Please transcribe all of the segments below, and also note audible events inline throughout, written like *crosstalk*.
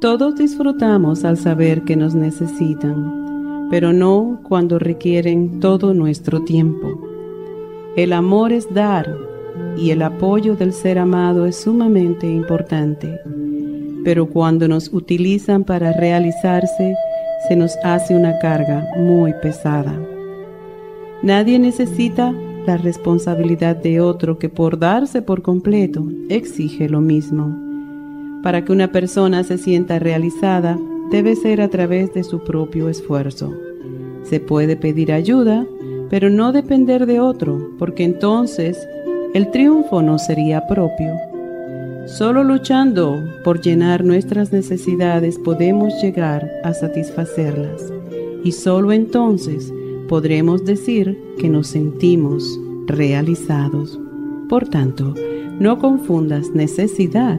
Todos disfrutamos al saber que nos necesitan, pero no cuando requieren todo nuestro tiempo. El amor es dar y el apoyo del ser amado es sumamente importante, pero cuando nos utilizan para realizarse, se nos hace una carga muy pesada. Nadie necesita la responsabilidad de otro que por darse por completo exige lo mismo. Para que una persona se sienta realizada, debe ser a través de su propio esfuerzo. Se puede pedir ayuda, pero no depender de otro, porque entonces el triunfo no sería propio. Solo luchando por llenar nuestras necesidades podemos llegar a satisfacerlas y solo entonces podremos decir que nos sentimos realizados. Por tanto, no confundas necesidad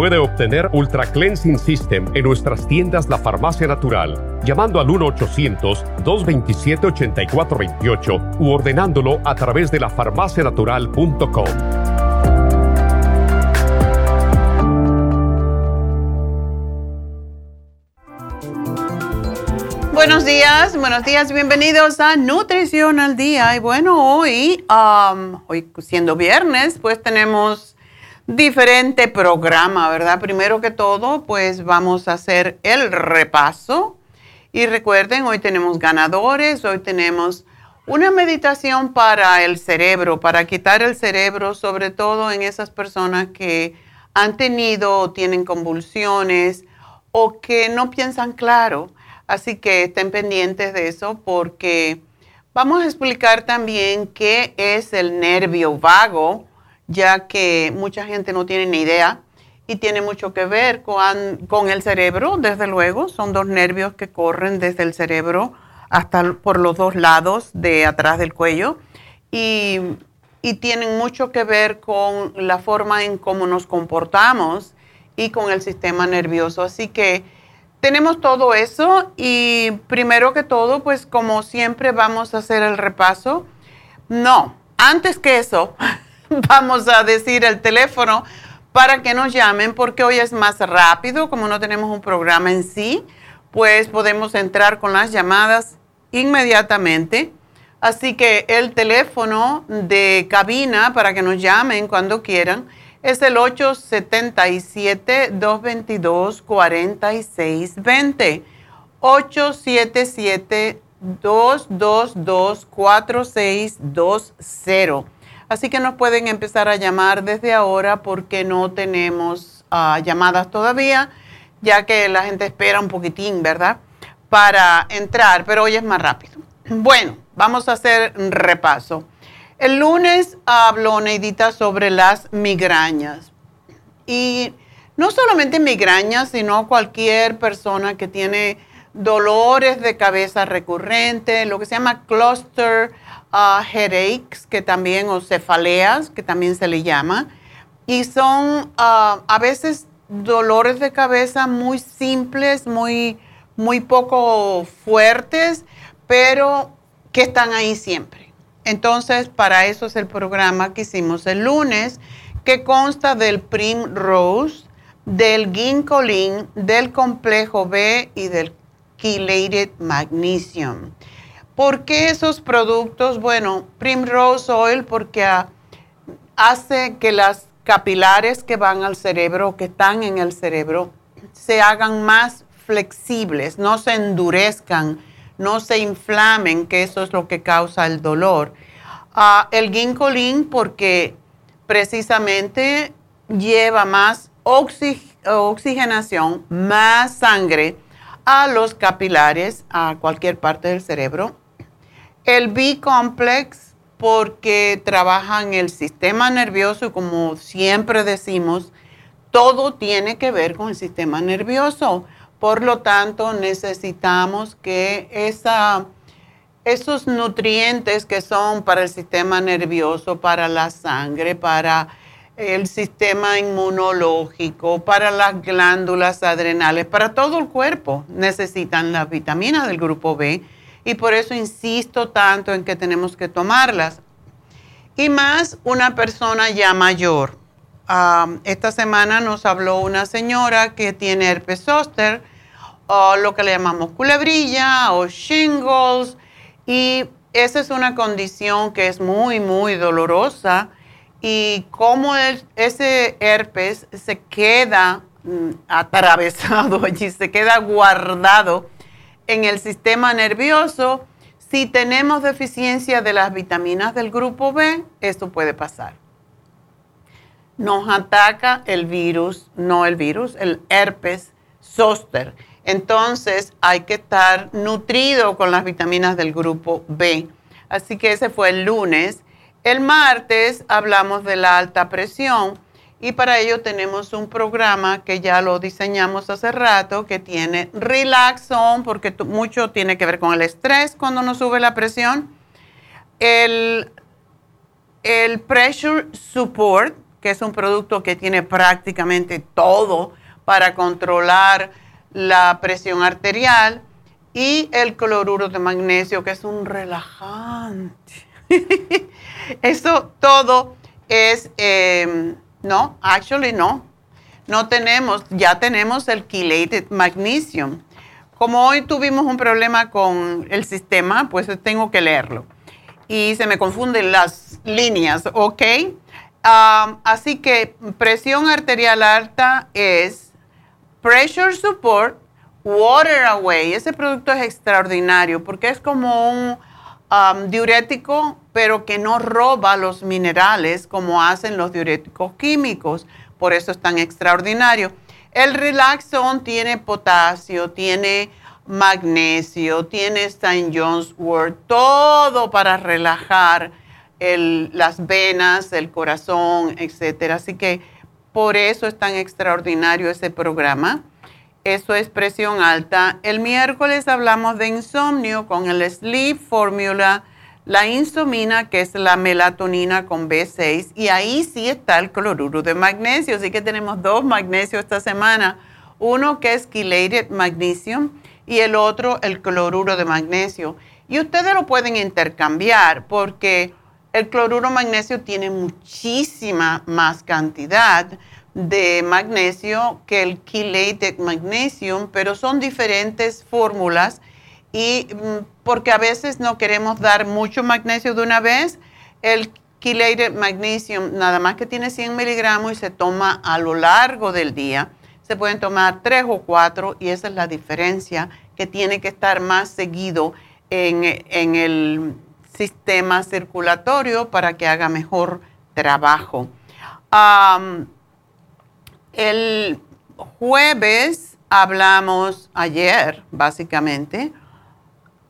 puede obtener Ultra Cleansing System en nuestras tiendas La Farmacia Natural, llamando al 1-800-227-8428 u ordenándolo a través de lafarmacianatural.com. Buenos días, buenos días, bienvenidos a Nutrición al Día. Y bueno, hoy, um, hoy siendo viernes, pues tenemos diferente programa, ¿verdad? Primero que todo, pues vamos a hacer el repaso. Y recuerden, hoy tenemos ganadores, hoy tenemos una meditación para el cerebro, para quitar el cerebro, sobre todo en esas personas que han tenido o tienen convulsiones o que no piensan claro Así que estén pendientes de eso porque vamos a explicar también qué es el nervio vago, ya que mucha gente no tiene ni idea y tiene mucho que ver con, el cerebro, desde luego. Son dos nervios que corren desde el cerebro hasta por los dos lados de atrás del cuello y, y tienen mucho que ver con la forma en cómo nos comportamos y con el sistema nervioso. Así que tenemos todo eso y primero que todo, pues como siempre vamos a hacer el repaso. No, antes que eso, *laughs* vamos a decir el teléfono para que nos llamen porque hoy es más rápido, como no tenemos un programa en sí, pues podemos entrar con las llamadas inmediatamente. Así que el teléfono de cabina para que nos llamen cuando quieran es el 877-222-4620. 877-222-4620. Así que nos pueden empezar a llamar desde ahora porque no tenemos ah, llamadas todavía, ya que la gente espera un poquitín, ¿verdad? Para entrar, pero hoy es más rápido. Bueno, vamos a hacer un repaso. El lunes habló Neidita sobre las migrañas. Y no solamente migrañas, sino cualquier persona que tiene dolores de cabeza recurrentes, lo que se llama cluster uh, headaches, que también, o cefaleas, que también se le llama. Y son uh, a veces dolores de cabeza muy simples, muy, muy poco fuertes, pero que están ahí siempre. Entonces, para eso es el programa que hicimos el lunes, que consta del Primrose, del Ginkolin, del complejo B y del Chelated Magnesium. ¿Por qué esos productos? Bueno, Primrose Oil porque hace que las capilares que van al cerebro, que están en el cerebro, se hagan más flexibles, no se endurezcan no se inflamen, que eso es lo que causa el dolor. Ah, el ginkolin porque precisamente lleva más oxigenación, más sangre a los capilares, a cualquier parte del cerebro. El B-complex porque trabaja en el sistema nervioso y como siempre decimos, todo tiene que ver con el sistema nervioso. Por lo tanto, necesitamos que esos nutrientes que son para el sistema nervioso, para la sangre, para el sistema inmunológico, para las glándulas adrenales, para todo el cuerpo, necesitan las vitaminas del grupo B y por eso insisto tanto en que tenemos que tomarlas. Y más una persona ya mayor. Ah, esta semana nos habló una señora que tiene herpes zóster o lo que le llamamos culebrilla o shingles. Y esa es una condición que es muy, muy dolorosa. Y como ese herpes se queda mm, atravesado *laughs* allí, se queda guardado en el sistema nervioso, si tenemos deficiencia de las vitaminas del grupo B, esto puede pasar. Nos ataca el virus, no el virus, el herpes zóster entonces hay que estar nutrido con las vitaminas del grupo B. Así que ese fue el lunes. El martes hablamos de la alta presión y para ello tenemos un programa que ya lo diseñamos hace rato que tiene Relaxon porque mucho tiene que ver con el estrés cuando nos sube la presión. El, el Pressure Support, que es un producto que tiene prácticamente todo para controlar la presión arterial y el cloruro de magnesio, que es un relajante. *laughs* Eso todo es, em, no, actually no. No tenemos, ya tenemos el chelated magnesium. Como hoy tuvimos un problema con el sistema, pues tengo que leerlo. Y se me confunden las líneas, ¿ok? así que presión arterial alta es pressure support, water away. Ese producto es extraordinario porque es como un diurético, pero que no roba los minerales como hacen los diuréticos químicos. Por eso es tan extraordinario. El Relaxon tiene potasio, tiene magnesio, tiene St. John's Wort, todo para relajar las venas, el corazón, etc. Así que por eso es tan extraordinario ese programa. Eso es presión alta. El miércoles hablamos de insomnio con el Sleep Formula, la insomina, que es la melatonina con B6, y ahí sí está el cloruro de magnesio. Así que tenemos dos magnesios esta semana. Uno que es chelated magnesium y el otro el cloruro de magnesio. Y ustedes lo pueden intercambiar porque el cloruro magnesio tiene muchísima más cantidad de magnesio que el chelated magnesium, pero son diferentes fórmulas y mm, porque a veces no queremos dar mucho magnesio de una vez, el chelated magnesium nada más que tiene 100 miligramos y se toma a lo largo del día. Se pueden tomar tres o cuatro y esa es la diferencia que tiene que estar más seguido en, en el sistema circulatorio para que haga mejor trabajo. el jueves hablamos ayer, básicamente.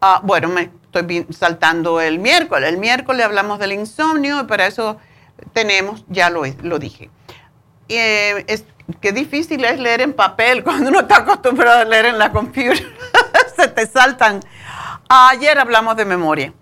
Ah, bueno, me estoy saltando el miércoles. El miércoles hablamos del insomnio y para eso tenemos, ya lo, lo dije. Eh, es, qué difícil es leer en papel *laughs* cuando uno está acostumbrado a leer en la computadora. *laughs* Se te saltan. Ayer hablamos de memoria.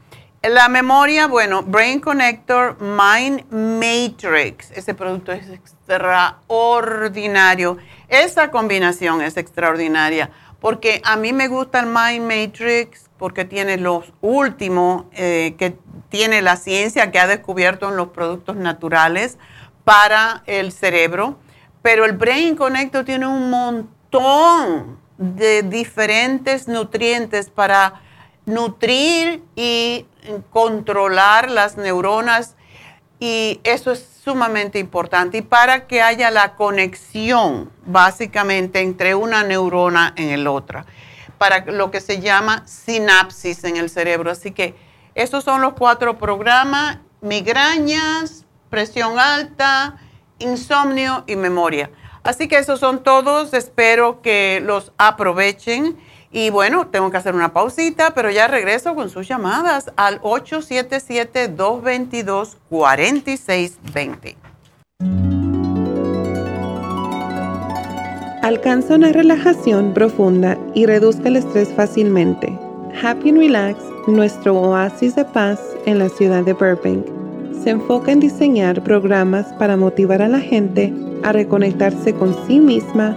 La memoria, bueno, Brain Connector Mind Matrix. Ese producto es extraordinario. Esa combinación es extraordinaria porque a mí me gusta el Mind Matrix porque tiene los últimos eh, que tiene la ciencia que ha descubierto en los productos naturales para el cerebro. Pero el Brain Connector tiene un montón de diferentes nutrientes para nutrir y controlar las neuronas y eso es sumamente importante. Y para que haya la conexión básicamente entre una neurona en el otra, para lo que se llama sinapsis en el cerebro. Así que esos son los cuatro programas, migrañas, presión alta, insomnio y memoria. Así que esos son todos, espero que los aprovechen. Y bueno, tengo que hacer una pausita, pero ya regreso con sus llamadas al 877-222-4620. Alcanza una relajación profunda y reduzca el estrés fácilmente. Happy and Relax, nuestro oasis de paz en la ciudad de Burbank, se enfoca en diseñar programas para motivar a la gente a reconectarse con sí misma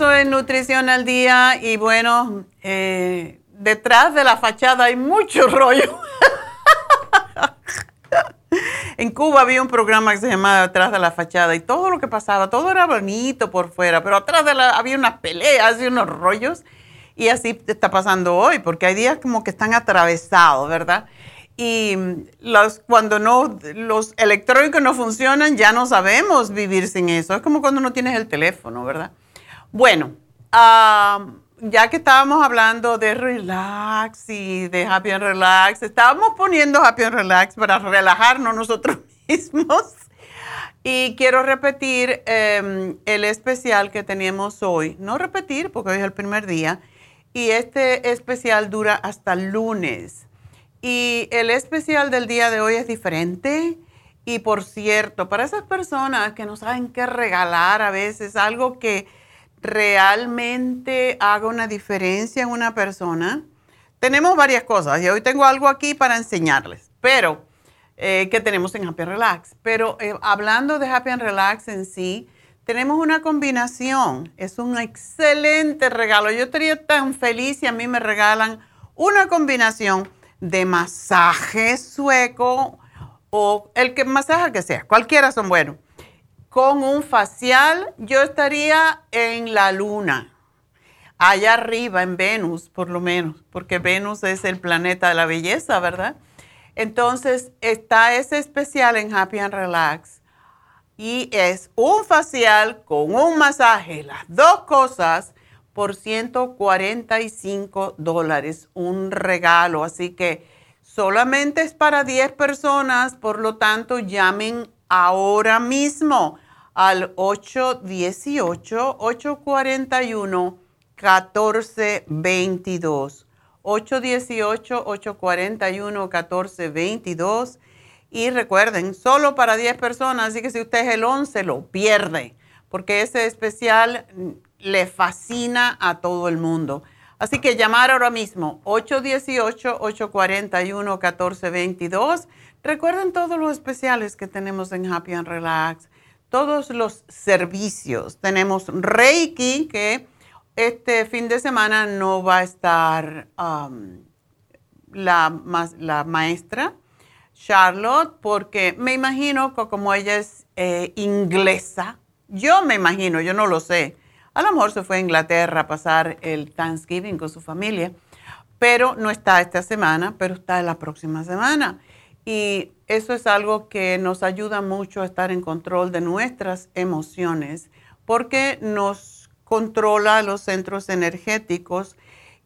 Regreso en Nutrición al Día y bueno, eh, detrás de la fachada hay mucho rollo. *laughs* En Cuba había un programa que se llamaba Atrás de la fachada y todo lo que pasaba, todo era bonito por fuera, pero atrás de la había unas peleas y unos rollos. Y así está pasando hoy, porque hay días como que están atravesados, ¿verdad? Y los, cuando no, los electrónicos no funcionan, ya no sabemos vivir sin eso. Es como cuando no tienes el teléfono, ¿verdad? Bueno, ya que estábamos hablando de relax y de happy and relax, estábamos poniendo happy and relax para relajarnos nosotros *laughs* mismos. Y quiero repetir em, el especial que teníamos hoy. No repetir porque hoy es el primer día. Y este especial dura hasta lunes. Y el especial del día de hoy es diferente. Y por cierto, para esas personas que no saben qué regalar a veces, algo que realmente haga una diferencia en una persona, tenemos varias cosas. Y hoy tengo algo aquí para enseñarles, pero eh, que tenemos en Happy Relax. Pero eh, hablando de Happy Relax en sí, tenemos una combinación. Es un excelente regalo. Yo estaría tan feliz si a mí me regalan una combinación de masaje sueco o el que masaje que sea, cualquiera son buenos. Con un facial yo estaría en la luna, allá arriba en Venus por lo menos, porque Venus es el planeta de la belleza, ¿verdad? Entonces está ese especial en Happy and Relax y es un facial con un masaje, las dos cosas por 145 dólares, un regalo. Así que solamente es para 10 personas, por lo tanto llamen ahora mismo al 818-841-1422. 818-841-1422. Y recuerden, solo para 10 personas, así que si usted es el 11, lo pierde, porque ese especial le fascina a todo el mundo. Así que llamar ahora mismo 818-841-1422. Recuerden todos los especiales que tenemos en Happy and Relax, todos los servicios. Tenemos Reiki, que este fin de semana no va a estar la, la, maestra Charlotte, porque me imagino que como ella es eh, inglesa, yo me imagino, yo no lo sé a lo mejor se fue a Inglaterra a pasar el Thanksgiving con su familia, pero no está esta semana, pero está la próxima semana. Y eso es algo que nos ayuda mucho a estar en control de nuestras emociones, porque nos controla los centros energéticos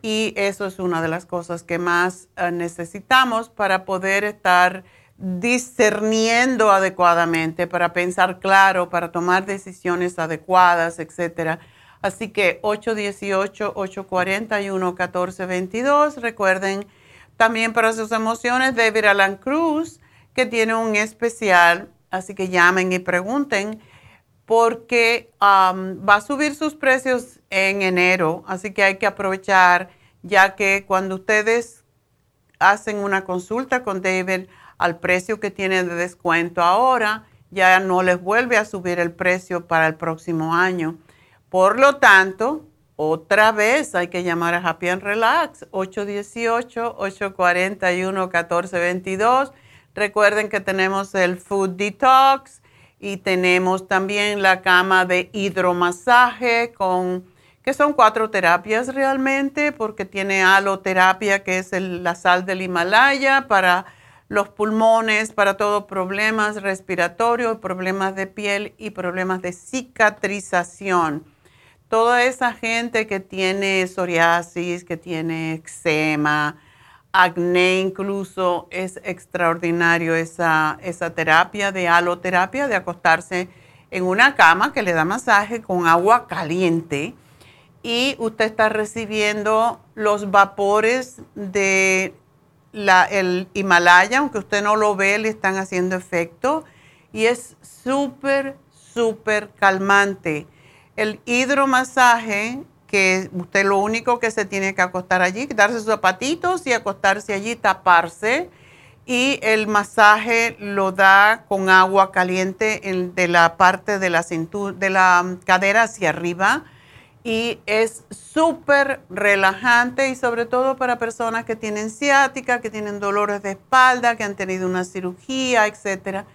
y eso es una de las cosas que más eh, necesitamos para poder estar discerniendo adecuadamente, para pensar claro, para tomar decisiones adecuadas, etcétera Así que 818-841-1422. Recuerden también para sus emociones David Alan Cruz, que tiene un especial. Así que llamen y pregunten porque um, va a subir sus precios en enero. Así que hay que aprovechar ya que cuando ustedes hacen una consulta con David al precio que tiene de descuento ahora, ya no les vuelve a subir el precio para el próximo año. Por lo tanto, otra vez hay que llamar a Happy and Relax, 818-841-1422. Recuerden que tenemos el Food Detox y tenemos también la cama de hidromasaje con que son cuatro terapias realmente, porque tiene aloterapia, que es la sal del Himalaya, para los pulmones, para todos problemas respiratorios, problemas de piel y problemas de cicatrización toda esa gente que tiene psoriasis, que tiene eczema, acné incluso, es extraordinario esa, esa terapia de aloterapia, de acostarse en una cama que le da masaje con agua caliente. Y usted está recibiendo los vapores de el Himalaya, aunque usted no lo ve, le están haciendo efecto. Y es súper, súper calmante el hidromasaje, que usted lo único que se tiene que acostar allí, quitarse sus zapatitos y acostarse allí, taparse. Y el masaje lo da con agua caliente de la parte de la cintura, de la cadera hacia arriba. Y es súper relajante y sobre todo para personas que tienen ciática, que tienen dolores de espalda, que han tenido una cirugía, etcétera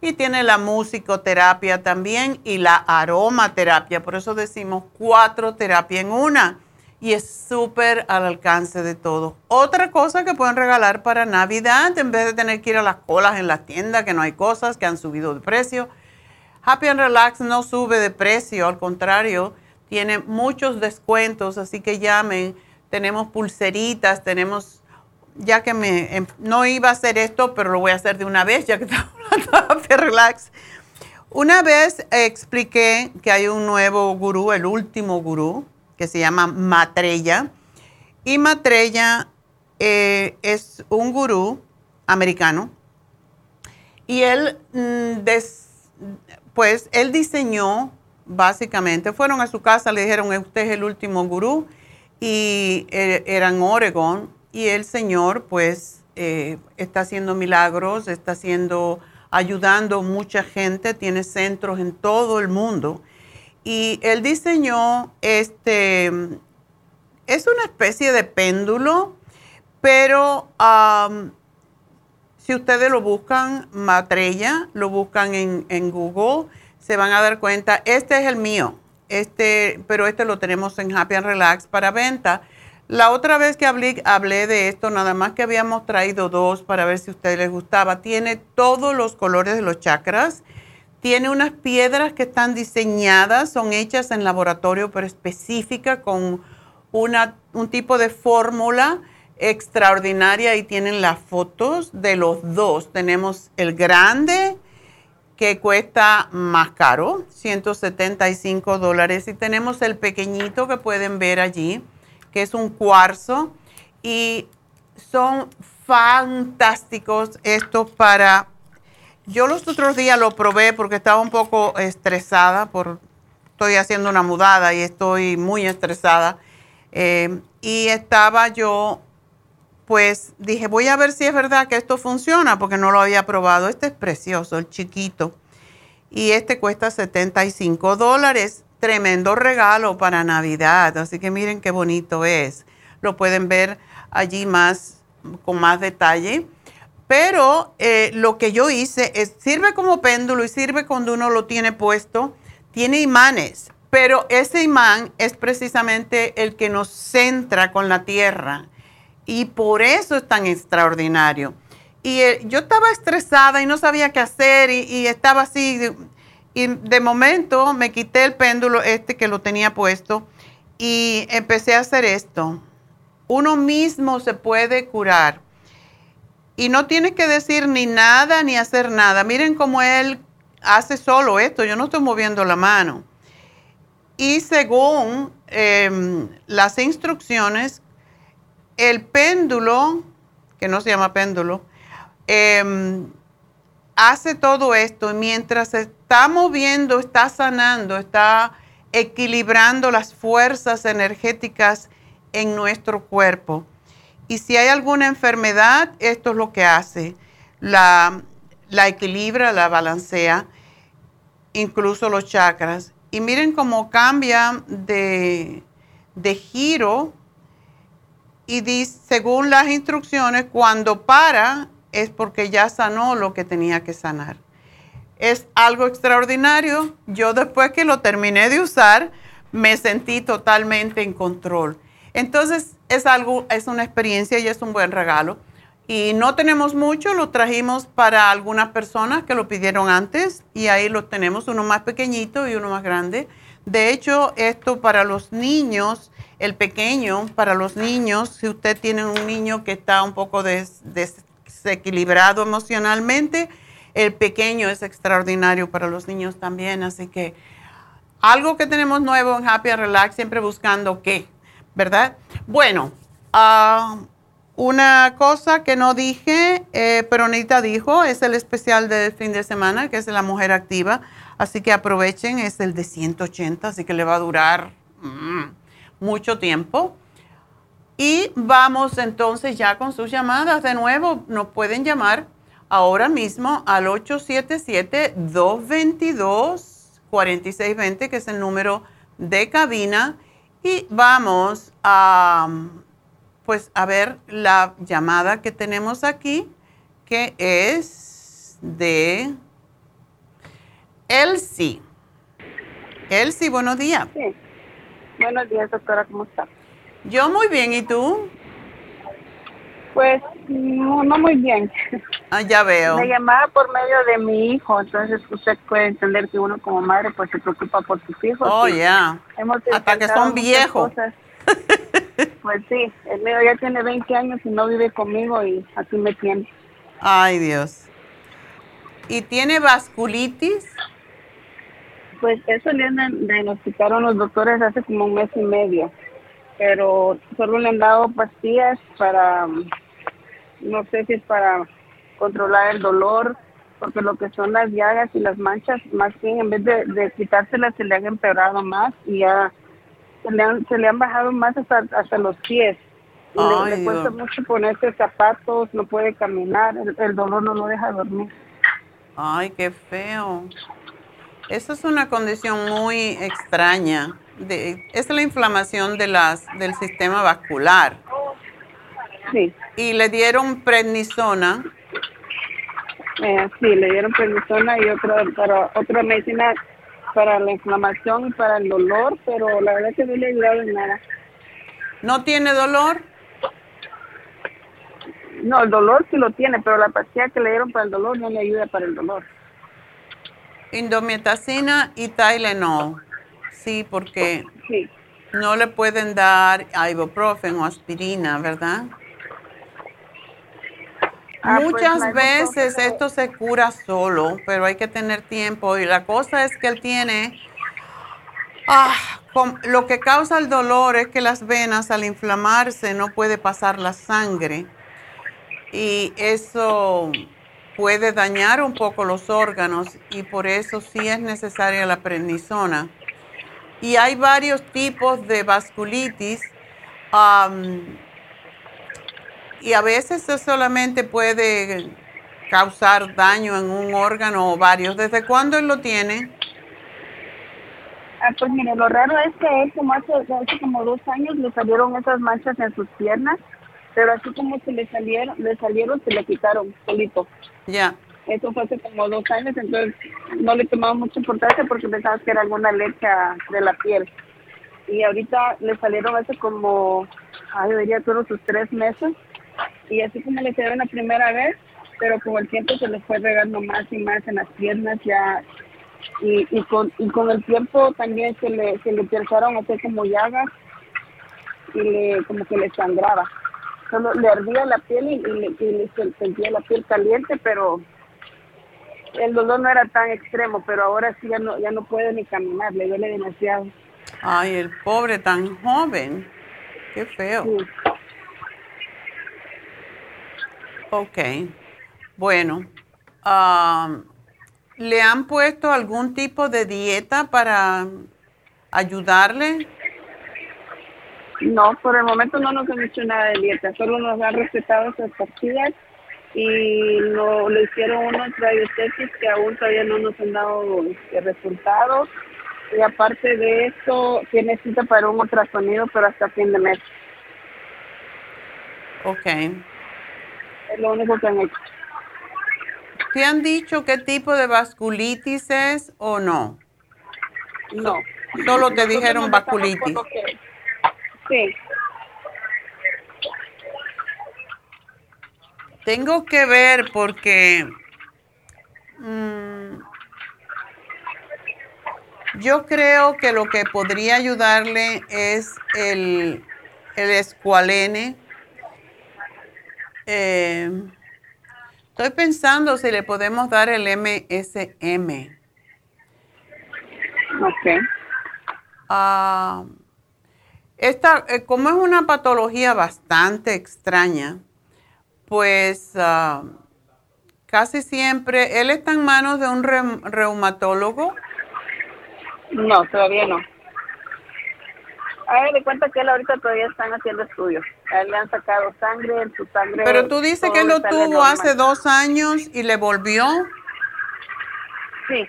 y tiene la musicoterapia también y la aromaterapia. Por eso decimos cuatro terapias en una y es súper al alcance de todos. Otra cosa que pueden regalar para Navidad, en vez de tener que ir a las colas en las tiendas, que no hay cosas que han subido de precio. Happy and Relax no sube de precio, al contrario, tiene muchos descuentos, así que llamen. Tenemos pulseritas, tenemos, ya que me, em, no iba a hacer esto, pero lo voy a hacer de una vez, ya que *laughs* Happy and Relax. Una vez expliqué que hay un nuevo gurú, el último gurú, que se llama Matrella. Y Matrella eh, es un gurú americano. Y él, mm, pues, él diseñó, básicamente, fueron a su casa, le dijeron, usted es el último gurú, y eh, era en Oregon, y el señor, pues, eh, está haciendo milagros, está haciendo, ayudando mucha gente, tiene centros en todo el mundo. Y él diseñó este, es una especie de péndulo, pero si ustedes lo buscan, Matrella, lo buscan en, Google, se van a dar cuenta, este es el mío, este, pero este lo tenemos en Happy and Relax para venta. La otra vez que hablé, hablé de esto, nada más que habíamos traído dos para ver si a ustedes les gustaba, tiene todos los colores de los chakras. Tiene unas piedras que están diseñadas, son hechas en laboratorio, pero específica con una, un tipo de fórmula extraordinaria. Y tienen las fotos de los dos. Tenemos el grande que cuesta más caro, 175 dólares, y tenemos el pequeñito que pueden ver allí, que es un cuarzo, y son fantásticos estos para yo los otros días lo probé porque estaba un poco estresada, por, estoy haciendo una mudada y estoy muy estresada. Eh, y estaba yo, pues dije, voy a ver si es verdad que esto funciona porque no lo había probado. Este es precioso, el chiquito. Y este cuesta 75 dólares. Tremendo regalo para Navidad. Así que miren qué bonito es. Lo pueden ver allí más, con más detalle. Pero eh, lo que yo hice es, sirve como péndulo y sirve cuando uno lo tiene puesto. Tiene imanes, pero ese imán es precisamente el que nos centra con la tierra. Y por eso es tan extraordinario. Y eh, yo estaba estresada y no sabía qué hacer y, y estaba así. Y de momento me quité el péndulo este que lo tenía puesto y empecé a hacer esto. Uno mismo se puede curar y no tiene que decir ni nada ni hacer nada. Miren cómo él hace solo esto, yo no estoy moviendo la mano. Y según em, las instrucciones, el péndulo, que no se llama péndulo, em, hace todo esto mientras está moviendo, está sanando, está equilibrando las fuerzas energéticas en nuestro cuerpo. Y si hay alguna enfermedad, esto es lo que hace. La, equilibra, la balancea, incluso los chakras. Y miren cómo cambia de, giro y dice, según las instrucciones, cuando para es porque ya sanó lo que tenía que sanar. Es algo extraordinario. Yo después que lo terminé de usar, me sentí totalmente en control. Entonces, es algo, es una experiencia y es un buen regalo. Y no tenemos mucho, lo trajimos para algunas personas que lo pidieron antes y ahí lo tenemos, uno más pequeñito y uno más grande. De hecho, esto para los niños, el pequeño, para los niños, si usted tiene un niño que está un poco desequilibrado emocionalmente, el pequeño es extraordinario para los niños también. Así que algo que tenemos nuevo en Happy and Relax, siempre buscando qué ¿verdad? Bueno, ah, una cosa que no dije, eh, pero Anita dijo, es el especial del fin de semana, que es la mujer activa. Así que aprovechen, es el de 180, así que le va a durar mm, mucho tiempo. Y vamos entonces ya con sus llamadas. De nuevo, nos pueden llamar ahora mismo al 877-222-4620, que es el número de cabina. Y vamos a, pues, a ver la llamada que tenemos aquí, que es de Elsie. Elsie, buenos días. Sí. Buenos días, doctora, ¿cómo está? Yo muy bien, ¿y tú? Pues no, no muy bien. Ah, ya veo. Me llamaba por medio de mi hijo, entonces usted puede entender que uno como madre pues se preocupa por sus hijos. Oh, ya. Hasta que son viejos. *laughs* pues sí, el mío ya tiene 20 años y no vive conmigo y así me tiene. Ay, Dios. ¿Y tiene vasculitis? Pues eso le diagnosticaron los doctores hace como un mes y medio, pero solo le han dado pastillas para no sé si es para controlar el dolor, porque lo que son las llagas y las manchas, más bien en vez de, de quitárselas se le han empeorado más y ya se le han, se le han bajado más hasta, hasta los pies. le, cuesta mucho ponerse zapatos, no puede caminar, el, dolor no lo deja dormir. Ay, qué feo. Esa es una condición muy extraña. De, es la inflamación de las, del sistema vascular. Sí. ¿Y le dieron prednisona? Eh, sí, le dieron prednisona y otra, para, otra medicina para la inflamación y para el dolor, pero la verdad que no le ha ayudado en nada. ¿No tiene dolor? No, el dolor sí lo tiene, pero la pastilla que le dieron para el dolor no le ayuda para el dolor. Indometacina y Tylenol. Sí, porque no le pueden dar ibuprofen o aspirina, ¿verdad? Ah, pues, Muchas veces esto se cura solo, pero hay que tener tiempo. Y la cosa es que él tiene, ah, lo que causa el dolor es que las venas al inflamarse no puede pasar la sangre. Y eso puede dañar un poco los órganos y por eso sí es necesaria la prednisona. Y hay varios tipos de vasculitis y a veces eso solamente puede causar daño en un órgano o varios. ¿Desde cuándo él lo tiene? Ah, pues mire, lo raro es que él como hace, hace como dos años le salieron esas manchas en sus piernas, pero así como se le salieron, le salieron, se le quitaron solito. Ya. Eso fue hace como dos años, entonces no le tomaba mucha importancia porque pensaba que era alguna alergia de la piel. Y ahorita le salieron hace como, ay, debería todos sus tres meses, y así como le quedaron la primera vez, pero con el tiempo se les fue regando más y más en las piernas ya y, y, con, y con el tiempo también se le, se le empezaron a hacer como llagas y le, como que le sangraba. Solo le ardía la piel y, le, y sentía la piel caliente, pero el dolor no era tan extremo, pero ahora sí ya no, ya no puede ni caminar, le duele demasiado. Ay, el pobre tan joven, qué feo. Ok, bueno. ¿Le han puesto algún tipo de dieta para ayudarle? No, por el momento no nos han hecho nada de dieta, solo nos han recetado esas pastillas y lo, le hicieron unos radiotesis que aún todavía no nos han dado este, resultados y aparte de eso tiene cita para un ultrasonido pero hasta fin de mes. Ok. Es lo único que han hecho. ¿Te han dicho qué tipo de vasculitis es o no? No. Solo te dijeron vasculitis. Sí. Tengo que ver porque mm, yo creo que lo que podría ayudarle es el, el escualene eh, estoy pensando si le podemos dar el MSM. Ok. Ah, esta, eh, como es una patología bastante extraña, pues ah, casi siempre, ¿él está en manos de un reumatólogo? No, todavía no a de cuenta que él ahorita todavía están haciendo estudios. Le han sacado sangre, en su sangre. Pero tú dices que él lo tuvo hace dos años y le volvió. Sí.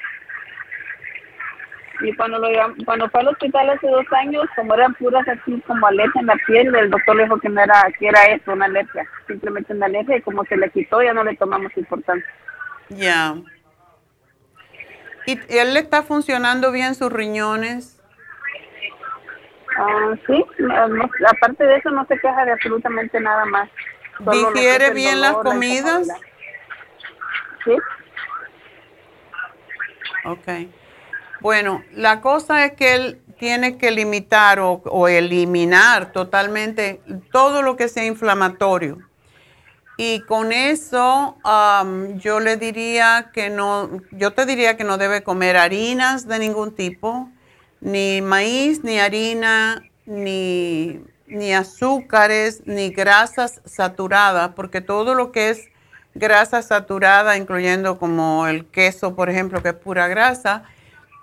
Y cuando, lo, cuando fue al hospital hace dos años, como eran puras así como alergia en la piel, el doctor le dijo que no era, que era eso, una alergia, simplemente una alergia, y como se le quitó ya no le tomamos importancia. Ya. ¿Y él le está funcionando bien sus riñones? Ah, sí, aparte de eso no se queja de absolutamente nada más. ¿Digiere bien las comidas? Sí. Ok. Bueno, la cosa es que él tiene que limitar o, eliminar totalmente todo lo que sea inflamatorio. Y con eso yo le diría que no, yo te diría que no debe comer harinas de ningún tipo, ni maíz, ni harina, ni, ni azúcares, ni grasas saturadas, porque todo lo que es grasa saturada, incluyendo como el queso, por ejemplo, que es pura grasa,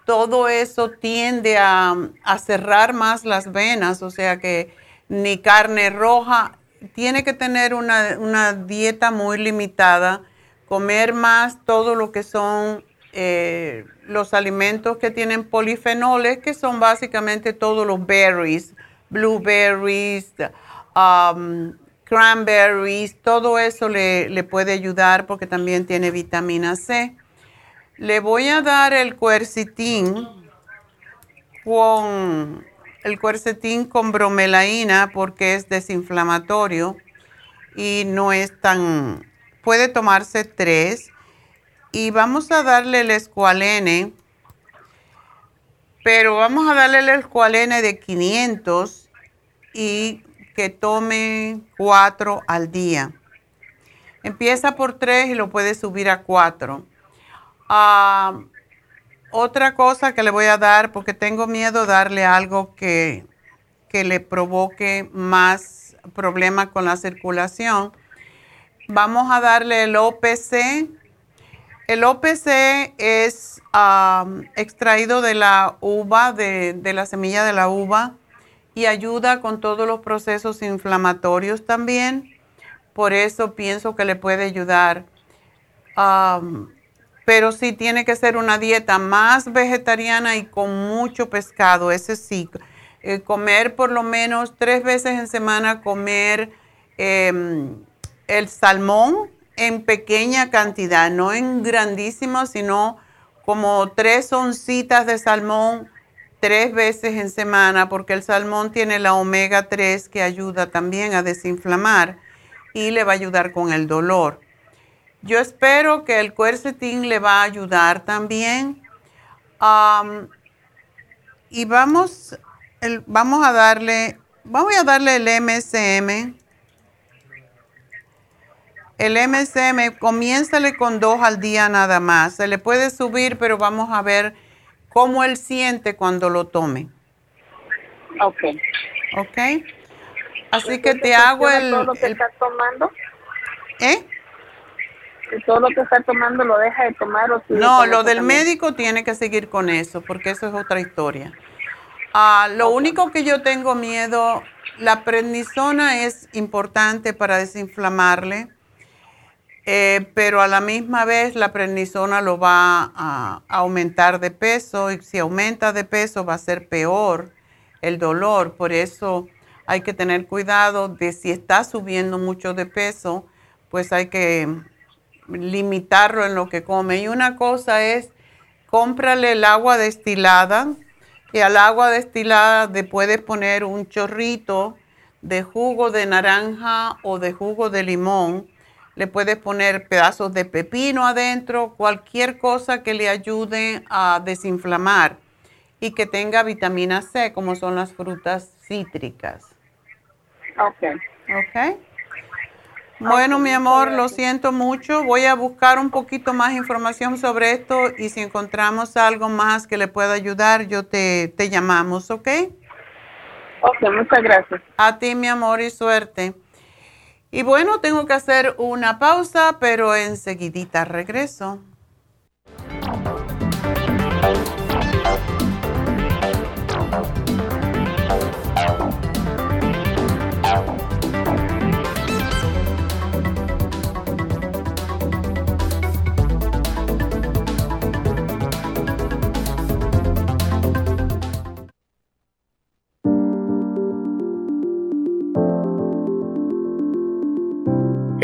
todo eso tiende a, cerrar más las venas, o sea que ni carne roja, tiene que tener una, dieta muy limitada, comer más todo lo que son eh, los alimentos que tienen polifenoles, que son básicamente todos los berries, blueberries, um, cranberries, todo eso le, le puede ayudar porque también tiene vitamina C. Le voy a dar el cuercitín con el cuercetín con bromelaína porque es desinflamatorio y no es tan puede tomarse tres y vamos a darle el escualene pero vamos a darle el escualene de 500 y que tome cuatro al día. Empieza por tres y lo puede subir a cuatro. Ah, otra cosa que le voy a dar, porque tengo miedo darle algo que, que le provoque más problemas con la circulación. Vamos a darle el OPC. El OPC es extraído de la uva, de, la semilla de la uva, y ayuda con todos los procesos inflamatorios también. Por eso pienso que le puede ayudar pero sí tiene que ser una dieta más vegetariana y con mucho pescado, ese sí. Eh, comer por lo menos tres veces en semana, comer em, el salmón en pequeña cantidad, no en grandísimo, sino como tres oncitas de salmón tres veces en semana, porque el salmón tiene la omega 3 que ayuda también a desinflamar y le va a ayudar con el dolor. Yo espero que el quercetín le va a ayudar también. y vamos, vamos a darle, vamos a darle el MSM. El MSM, comiénzale con dos al día nada más. Se le puede subir, pero vamos a ver cómo él siente cuando lo tome. Ok. Ok. Así que te hago el... Todo lo que estás tomando? ¿Eh? todo lo que está tomando lo deja de tomar o No, lo del médico tiene que seguir con eso, porque eso es otra historia. Ah, lo único que yo tengo miedo, la prednisona es importante para desinflamarle, eh, pero a la misma vez la prednisona lo va a aumentar de peso y si aumenta de peso va a ser peor el dolor. Por eso hay que tener cuidado de si está subiendo mucho de peso, pues hay que limitarlo en lo que come. Y una cosa es, cómprale el agua destilada y al agua destilada le puedes poner un chorrito de jugo de naranja o de jugo de limón. Le puedes poner pedazos de pepino adentro, cualquier cosa que le ayude a desinflamar y que tenga vitamina C, como son las frutas cítricas. Ok. Ok. Bueno, mi amor, lo siento mucho. Voy a buscar un poquito más información sobre esto y si encontramos algo más que le pueda ayudar, yo te, te llamamos, ¿ok? Ok, muchas gracias. A ti, mi amor, y suerte. Y bueno, tengo que hacer una pausa, pero enseguidita regreso.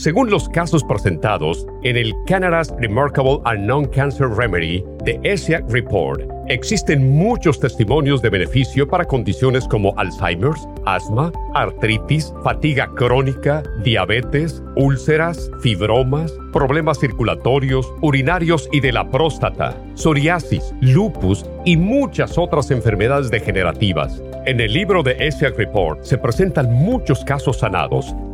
Según los casos presentados en el Canada's Remarkable and Non-Cancer Remedy de ESIAC Report, existen muchos testimonios de beneficio para condiciones como Alzheimer's, asma, artritis, fatiga crónica, diabetes, úlceras, fibromas, problemas circulatorios, urinarios y de la próstata, psoriasis, lupus y muchas otras enfermedades degenerativas. En el libro de ESIAC Report se presentan muchos casos sanados,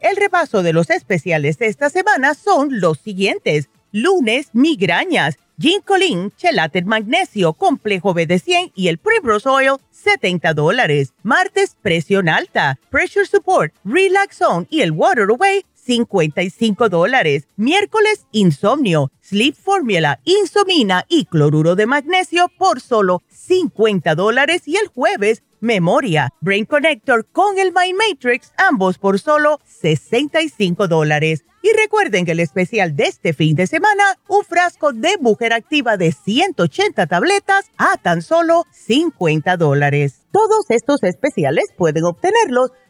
El repaso de los especiales de esta semana son los siguientes. Lunes, migrañas, ginkolin, chelated magnesio, complejo B de 100 y el Primrose Oil, 70 dólares. Martes, presión alta, pressure support, relax zone y el water away, 55 dólares. Miércoles, insomnio, sleep formula, insomina y cloruro de magnesio por solo 50 dólares. Y el jueves, memoria, brain connector con el Mind Matrix, ambos por solo 65 dólares. Y recuerden que el especial de este fin de semana, un frasco de mujer activa de 180 tabletas a tan solo 50 dólares. Todos estos especiales pueden obtenerlos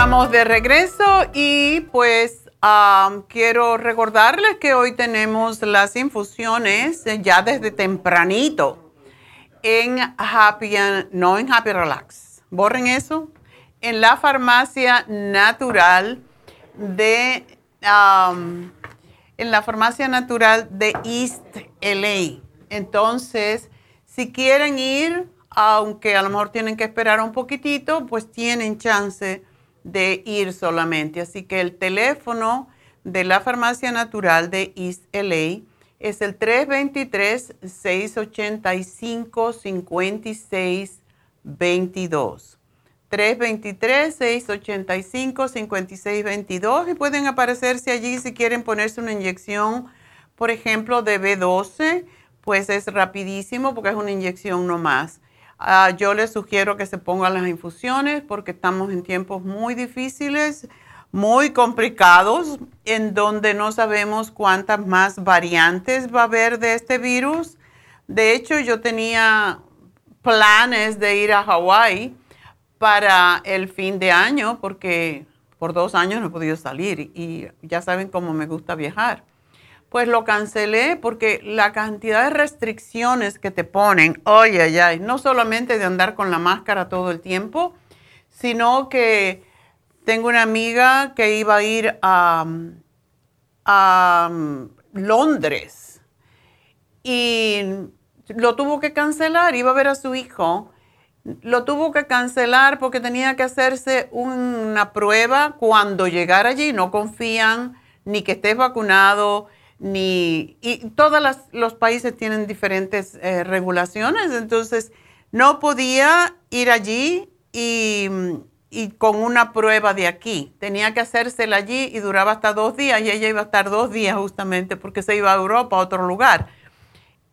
Estamos de regreso y pues quiero recordarles que hoy tenemos las infusiones ya desde tempranito en Happy, no en Happy Relax. Borren eso. En la farmacia natural de, en la farmacia natural de East LA. Entonces, si quieren ir, aunque a lo mejor tienen que esperar un poquitito, pues tienen chance de ir solamente. Así que el teléfono de la farmacia natural de East LA es el 323-685-5622. 323-685-5622 y pueden aparecerse allí si quieren ponerse una inyección, por ejemplo, de B12, pues es rapidísimo porque es una inyección no más. Ah, yo les sugiero que se pongan las infusiones porque estamos en tiempos muy difíciles, muy complicados, en donde no sabemos cuántas más variantes va a haber de este virus. De hecho, yo tenía planes de ir a Hawái para el fin de año porque por dos años no he podido salir y ya saben cómo me gusta viajar pues lo cancelé porque la cantidad de restricciones que te ponen, oye, ay, no solamente de andar con la máscara todo el tiempo, sino que tengo una amiga que iba a ir a, a Londres y lo tuvo que cancelar, iba a ver a su hijo, lo tuvo que cancelar porque tenía que hacerse una prueba cuando llegara allí, no confían ni que estés vacunado ni, y todos los países tienen diferentes eh, regulaciones, entonces no podía ir allí y, y con una prueba de aquí. Tenía que hacérsela allí y duraba hasta dos días y ella iba a estar dos días justamente porque se iba a Europa, a otro lugar.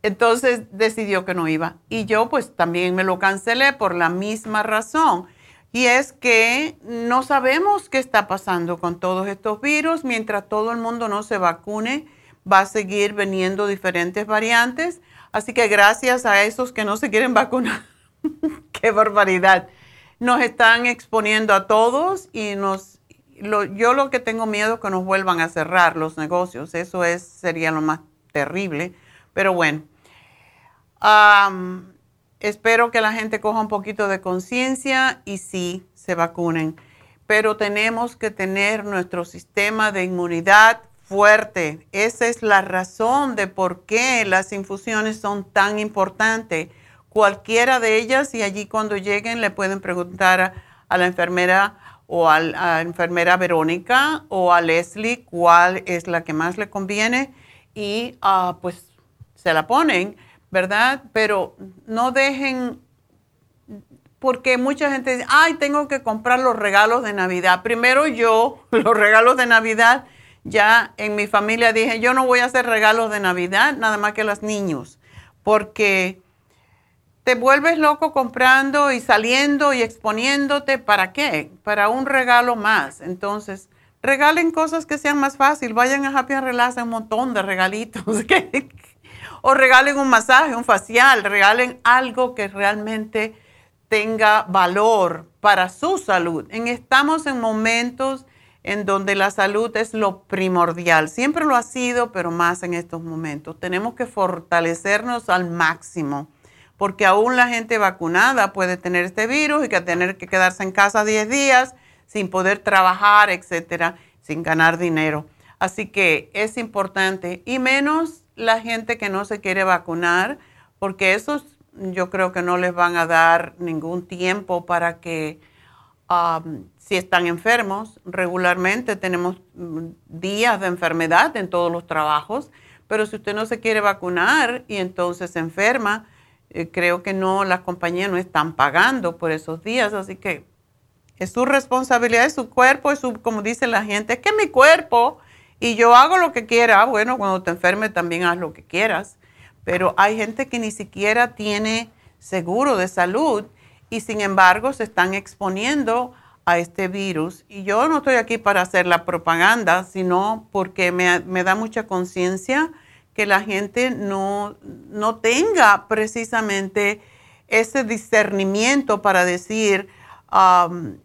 Entonces decidió que no iba. Y yo pues también me lo cancelé por la misma razón. Y es que no sabemos qué está pasando con todos estos virus. Mientras todo el mundo no se vacune, va a seguir viniendo diferentes variantes. Así que gracias a esos que no se quieren vacunar. *laughs* qué barbaridad nos están exponiendo a todos y nos, yo lo que tengo miedo es que nos vuelvan a cerrar los negocios. Eso es, sería lo más terrible. Pero bueno, espero que la gente coja un poquito de conciencia y sí se vacunen. Pero tenemos que tener nuestro sistema de inmunidad fuerte. Esa es la razón de por qué las infusiones son tan importantes cualquiera de ellas y allí cuando lleguen le pueden preguntar a, la enfermera o a la enfermera Verónica o a Leslie cuál es la que más le conviene y ah, pues se la ponen, ¿verdad? Pero no dejen, porque mucha gente dice, ay, tengo que comprar los regalos de Navidad. Primero yo, *laughs* los regalos de Navidad, ya en mi familia dije, yo no voy a hacer regalos de Navidad, nada más que los niños, porque te vuelves loco comprando y saliendo y exponiéndote. ¿Para qué? Para un regalo más. Entonces, regalen cosas que sean más fácil. Vayan a Happy Relax, un montón de regalitos. *laughs* o regalen un masaje, un facial. Regalen algo que realmente tenga valor para su salud. En, estamos en momentos en donde la salud es lo primordial. Siempre lo ha sido, pero más en estos momentos. Tenemos que fortalecernos al máximo porque aún la gente vacunada puede tener este virus y que tener que quedarse en casa 10 días sin poder trabajar, etcétera, sin ganar dinero. Así que es importante y menos la gente que no se quiere vacunar, porque esos yo creo que no les van a dar ningún tiempo para que um, si están enfermos, regularmente tenemos mm, días de enfermedad en todos los trabajos, pero si usted no se quiere vacunar y entonces se enferma, eh, creo que no, las compañías no están pagando por esos días, así que es su responsabilidad, es su cuerpo, es su, como dice la gente, es que mi cuerpo y yo hago lo que quiera. Bueno, cuando te enfermes también haz lo que quieras, pero hay gente que ni siquiera tiene seguro de salud y sin embargo se están exponiendo a este virus. Y yo no estoy aquí para hacer la propaganda, sino porque me, me da mucha conciencia que la gente no, tenga precisamente ese discernimiento para decir, um,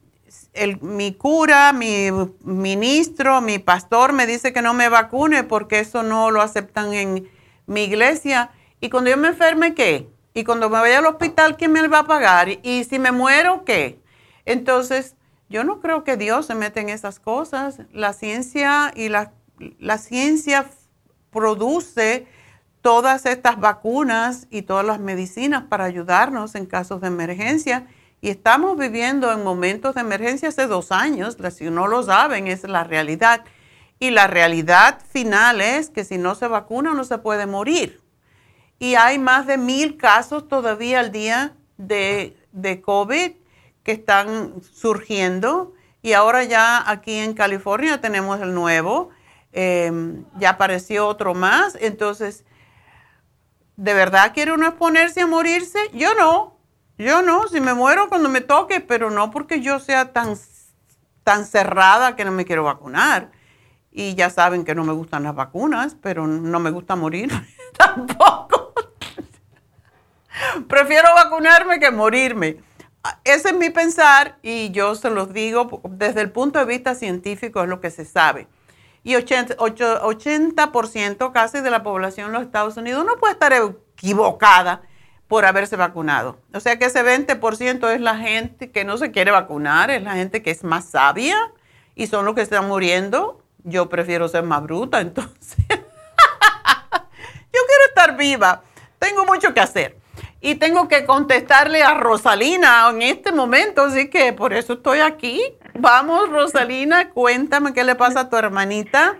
mi cura, mi ministro, mi pastor me dice que no me vacune porque eso no lo aceptan en mi iglesia. Y cuando yo me enferme, ¿qué? Y cuando me vaya al hospital, ¿quién me va a pagar? Y si me muero, ¿qué? Entonces, yo no creo que Dios se meta en esas cosas. La ciencia y la, la ciencia produce todas estas vacunas y todas las medicinas para ayudarnos en casos de emergencia. Y estamos viviendo en momentos de emergencia hace dos años, si no lo saben, es la realidad. Y la realidad final es que si no se vacuna no se puede morir. Y hay más de mil casos todavía al día de, de COVID que están surgiendo. Y ahora ya aquí en California tenemos el nuevo Em, ya apareció otro más, entonces, ¿de verdad quiere uno exponerse a morirse? Yo no, yo no, si me muero cuando me toque, pero no porque yo sea tan, tan cerrada que no me quiero vacunar. Y ya saben que no me gustan las vacunas, pero no me gusta morir *laughs* tampoco. *laughs* Prefiero vacunarme que morirme. Ese es mi pensar y yo se los digo desde el punto de vista científico es lo que se sabe y 80%, 80 casi de la población de los Estados Unidos no puede estar equivocada por haberse vacunado. O sea que ese 20% es la gente que no se quiere vacunar, es la gente que es más sabia y son los que están muriendo. Yo prefiero ser más bruta, *laughs* entonces. *laughs* Yo quiero estar viva. Tengo mucho que hacer. Y tengo que contestarle a Rosalina en este momento, así que por eso estoy aquí. Vamos, Rosalina, cuéntame qué le pasa a tu hermanita.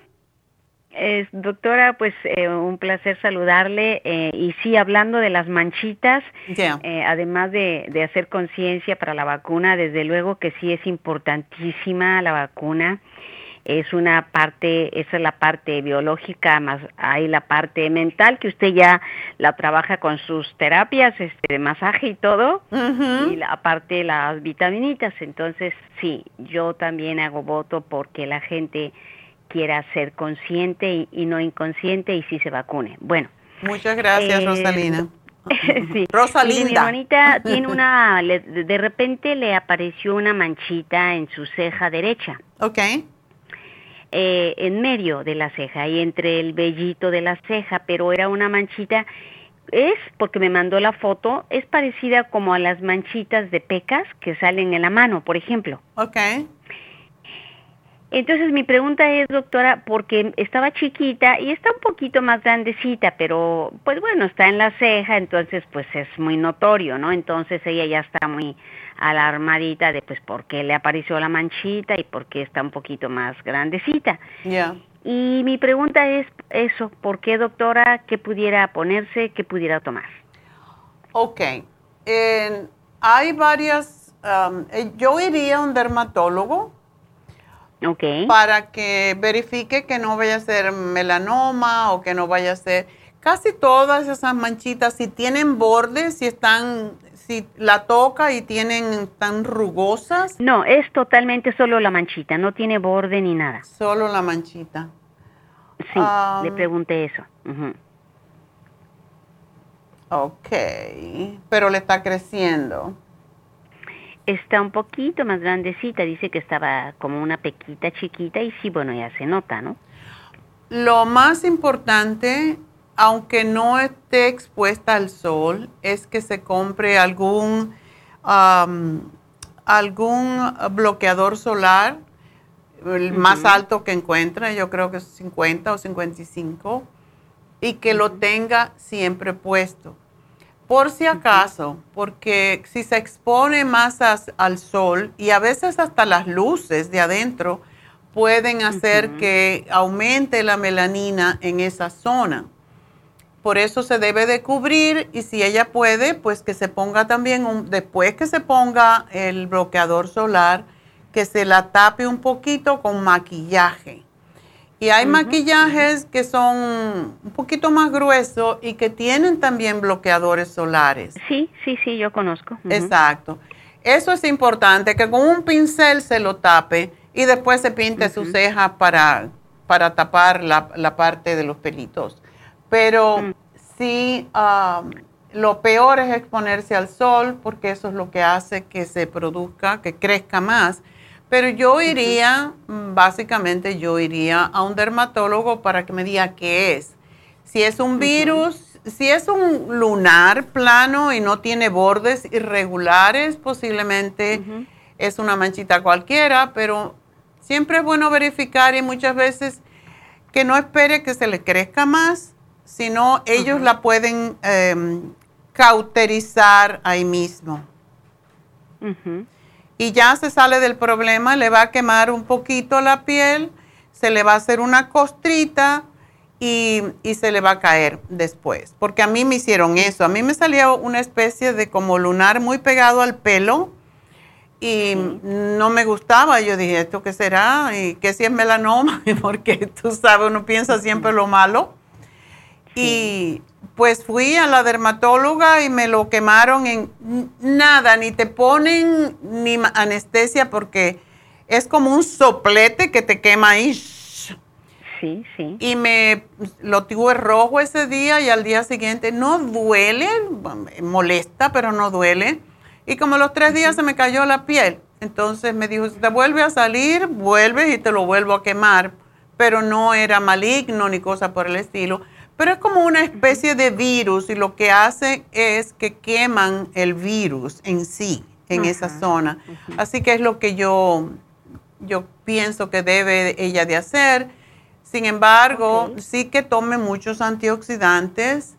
doctora, pues eh, un placer saludarle. Eh, y sí, hablando de las manchitas, eh, además de, de hacer conciencia para la vacuna, desde luego que sí es importantísima la vacuna es una parte, esa es la parte biológica, más hay la parte mental que usted ya la trabaja con sus terapias este, de masaje y todo, y la, aparte las vitaminitas. Entonces, sí, yo también hago voto porque la gente quiera ser consciente y, no inconsciente y sí se vacune. Bueno. Muchas gracias, eh, Rosalina. *laughs* sí. Rosalinda. Mi hermanita *laughs* tiene una, de repente le apareció una manchita en su ceja derecha. Ok. Eh, en medio de la ceja y entre el vellito de la ceja, pero era una manchita, es, porque me mandó la foto, es parecida como a las manchitas de pecas que salen en la mano, por ejemplo. Ok. Entonces mi pregunta es, doctora, porque estaba chiquita y está un poquito más grandecita, pero pues bueno, está en la ceja, entonces pues es muy notorio, ¿no? Entonces ella ya está muy alarmadita de pues por qué le apareció la manchita y por qué está un poquito más grandecita. Y mi pregunta es eso, ¿por qué doctora, qué pudiera ponerse, qué pudiera tomar? Ok, hay varias, um, eh, yo iría a un dermatólogo para que verifique que no vaya a ser melanoma o que no vaya a ser... Casi todas esas manchitas, si tienen bordes, si están, si la toca y tienen tan rugosas. No, es totalmente solo la manchita, no tiene borde ni nada. Solo la manchita. Sí, le pregunté eso. Ok, pero le está creciendo está un poquito más grandecita, dice que estaba como una pequita chiquita y sí, bueno, ya se nota, ¿no? Lo más importante, aunque no esté expuesta al sol, es que se compre algún, algún bloqueador solar, el más alto que encuentre, yo creo que es 50 o 55, y que lo tenga siempre puesto. Por si acaso, porque si se expone más al sol y a veces hasta las luces de adentro pueden hacer que aumente la melanina en esa zona. Por eso se debe de cubrir y si ella puede, pues que se ponga también, un, después que se ponga el bloqueador solar, que se la tape un poquito con maquillaje y hay maquillajes que son un poquito más gruesos y que tienen también bloqueadores solares. Sí, sí, sí, yo conozco. Exacto. Eso es importante, que con un pincel se lo tape y después se pinte sus cejas para, para tapar la, parte de los pelitos. Pero mm. sí, lo peor es exponerse al sol porque eso es lo que hace que se produzca, que crezca más pero yo iría, mm, básicamente yo iría a un dermatólogo para que me diga qué es. Si es un virus, si es un lunar plano y no tiene bordes irregulares, posiblemente es una manchita cualquiera, pero siempre es bueno verificar y muchas veces que no espere que se le crezca más, sino ellos la pueden em, cauterizar ahí mismo y ya se sale del problema, le va a quemar un poquito la piel, se le va a hacer una costrita y, se le va a caer después. Porque a mí me hicieron eso, a mí me salió una especie de como lunar muy pegado al pelo y no me gustaba. Yo dije, ¿esto qué será? ¿Y qué si es melanoma? *laughs* Porque tú sabes, uno piensa siempre lo malo. Y pues fui a la dermatóloga y me lo quemaron en nada, ni te ponen ni anestesia porque es como un soplete que te quema ahí. Sí, sí. Y me lo tuve rojo ese día y al día siguiente no duele, molesta, pero no duele. Y como los tres días se me cayó la piel. Entonces me dijo, si te vuelve a salir, vuelves y te lo vuelvo a quemar. Pero no era maligno ni cosa por el estilo pero es como una especie de virus y lo que hace es que queman el virus en sí, en esa zona. Así que es lo que yo, yo pienso que debe ella de hacer. Sin embargo, sí que tome muchos antioxidantes.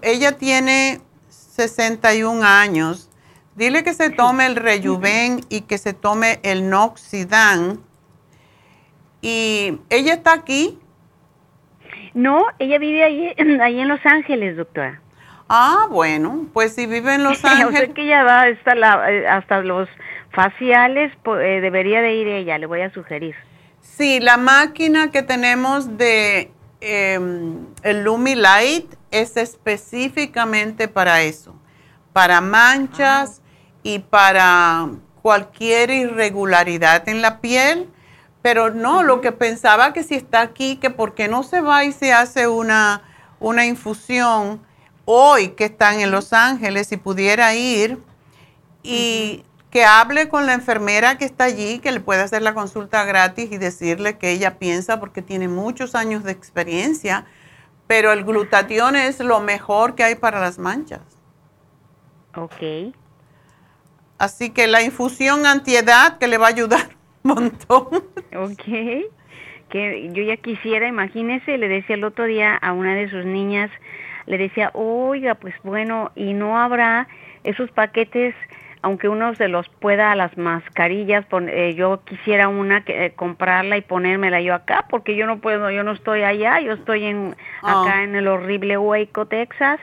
Ella tiene 61 años. Dile que se tome el Rejuven y que se tome el Noxidan ¿Y ella está aquí? No, ella vive ahí, *clears throat* ahí en Los Ángeles, doctora. Ah, bueno, pues si vive en Los Ángeles. *laughs* o sea que ella va hasta, la, eh, hasta los faciales, eh, debería de ir ella, le voy a sugerir. Sí, la máquina que tenemos de em, el Lumi Light es específicamente para eso, para manchas y para cualquier irregularidad en la piel. Pero no, lo que pensaba que si está aquí, que por qué no se va y se hace una, una infusión hoy que están en Los Ángeles y pudiera ir y que hable con la enfermera que está allí, que le puede hacer la consulta gratis y decirle que ella piensa, porque tiene muchos años de experiencia, pero el glutatión es lo mejor que hay para las manchas. Ok. Así que la infusión antiedad que le va a ayudar *laughs* montón. Ok. Que yo ya quisiera, imagínese, le decía el otro día a una de sus niñas, le decía, oiga, pues bueno, y no habrá esos paquetes aunque uno se los pueda las mascarillas, eh, yo quisiera una que eh, comprarla y ponérmela yo acá, porque yo no puedo, yo no estoy allá, yo estoy en acá ah. en el horrible Waco, Texas.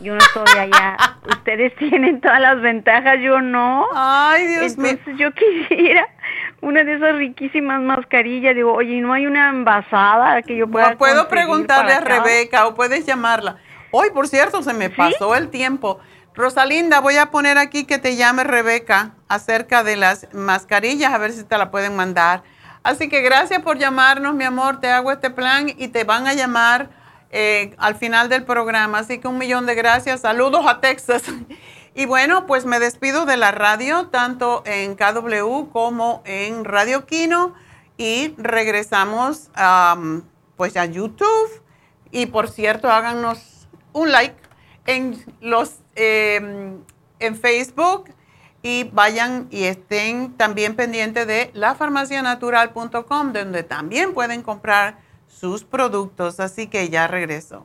Yo no estoy allá. *laughs* Ustedes tienen todas las ventajas, yo no. Ay, Dios Entonces yo quisiera una de esas riquísimas mascarillas. Digo, oye, ¿no hay una envasada que yo pueda Puedo preguntarle a Rebeca o puedes llamarla. Hoy, por cierto, se me pasó el tiempo. Rosalinda, voy a poner aquí que te llame Rebeca acerca de las mascarillas, a ver si te la pueden mandar. Así que gracias por llamarnos, mi amor. Te hago este plan y te van a llamar eh, al final del programa. Así que un millón de gracias. Saludos a Texas. *laughs* Y bueno, pues me despido de la radio, tanto en KW como en Radio Kino. Y regresamos pues a YouTube. Y por cierto, háganos un like en los Em, en Facebook y vayan y estén también pendientes de lafarmacianatural.com, donde también pueden comprar sus productos. Así que ya regreso.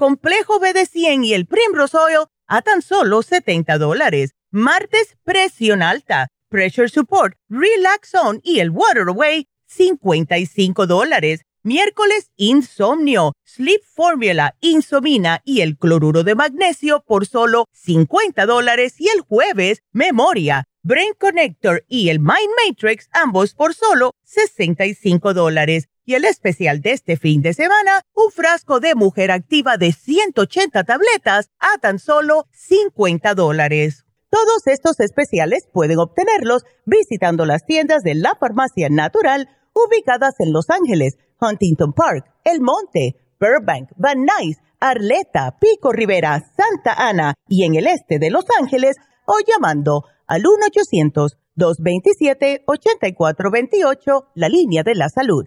complejo BD100 y el Primrose Oil a tan solo 70 dólares. Martes, presión alta, pressure support, relax on y el water away, 55 dólares. Miércoles, insomnio, sleep formula, insomina y el cloruro de magnesio por solo 50 dólares. Y el jueves, memoria, brain connector y el mind matrix, ambos por solo 65 dólares. Y el especial de este fin de semana, un frasco de mujer activa de 180 tabletas a tan solo 50 dólares. Todos estos especiales pueden obtenerlos visitando las tiendas de la farmacia natural ubicadas en Los Ángeles, Huntington Park, El Monte, Burbank, Van Nuys, Arleta, Pico Rivera, Santa Ana y en el este de Los Ángeles o llamando al 1-800-227-8428, la línea de la salud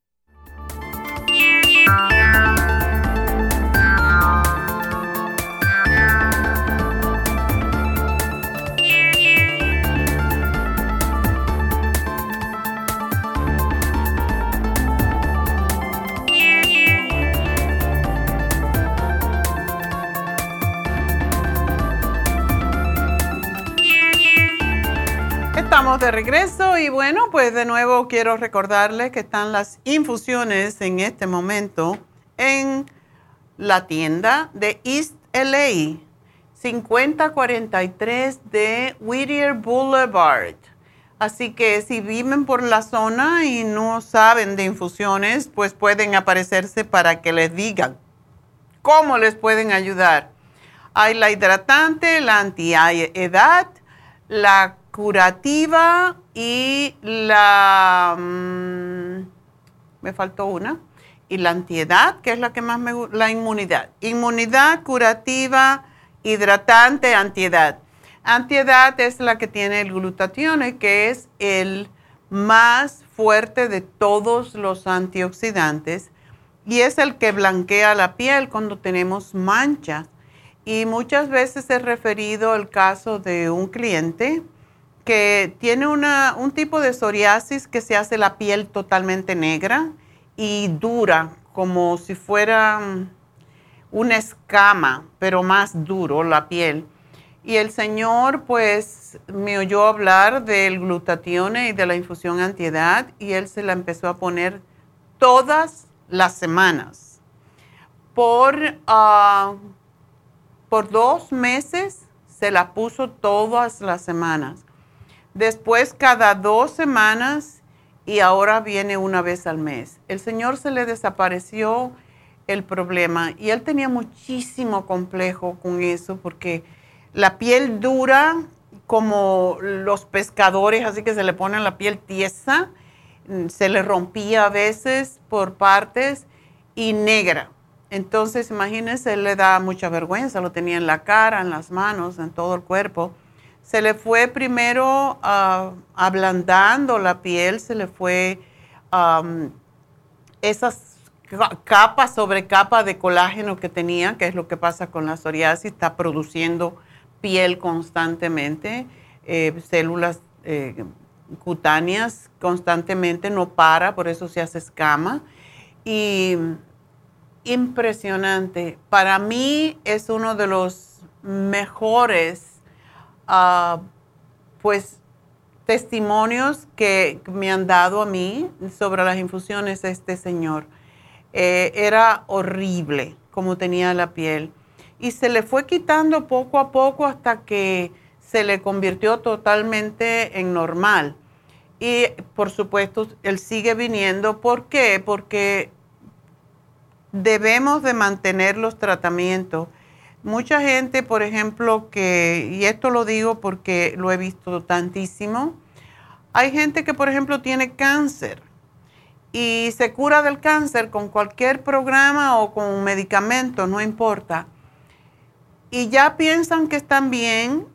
Estamos de regreso y bueno, pues de nuevo quiero recordarles que están las infusiones en este momento en la tienda de East LA, 5043 de Whittier Boulevard. Así que si viven por la zona y no saben de infusiones, pues pueden aparecerse para que les digan cómo les pueden ayudar. Hay la hidratante, la anti-edad, la curativa y la... Mm, me faltó una. Y la antiedad, que es la que más me gusta, la inmunidad. Inmunidad, curativa, hidratante, antiedad. Antiedad es la que tiene el glutatión, que es el más fuerte de todos los antioxidantes y es el que blanquea la piel cuando tenemos manchas. Y muchas veces he referido el caso de un cliente que tiene una, un tipo de psoriasis que se hace la piel totalmente negra y dura, como si fuera mm, una escama, pero más duro la piel. Y el señor pues me oyó hablar del glutatión y de la infusión antiedad y él se la empezó a poner todas las semanas. Por, ah, por dos meses se la puso todas las semanas después cada dos semanas y ahora viene una vez al mes. El Señor se le desapareció el problema y él tenía muchísimo complejo con eso porque la piel dura como los pescadores, así que se le pone la piel tiesa, se le rompía a veces por partes y negra. Entonces, imagínense, le da mucha vergüenza, lo tenía en la cara, en las manos, en todo el cuerpo se le fue primero ah, ablandando la piel, se le fue esas capas sobre capa de colágeno que tenía, que es lo que pasa con la psoriasis, está produciendo piel constantemente, eh, células eh, cutáneas constantemente, no para, por eso se hace escama. Y impresionante. Para mí es uno de los mejores pues testimonios que me han dado a mí sobre las infusiones de este señor. eh, era horrible como tenía la piel. Y se le fue quitando poco a poco hasta que se le convirtió totalmente en normal. Y por supuesto, él sigue viniendo. ¿Por qué? Porque debemos de mantener los tratamientos. Mucha gente, por ejemplo, que, y esto lo digo porque lo he visto tantísimo, hay gente que, por ejemplo, tiene cáncer y se cura del cáncer con cualquier programa o con un medicamento, no importa. Y ya piensan que están bien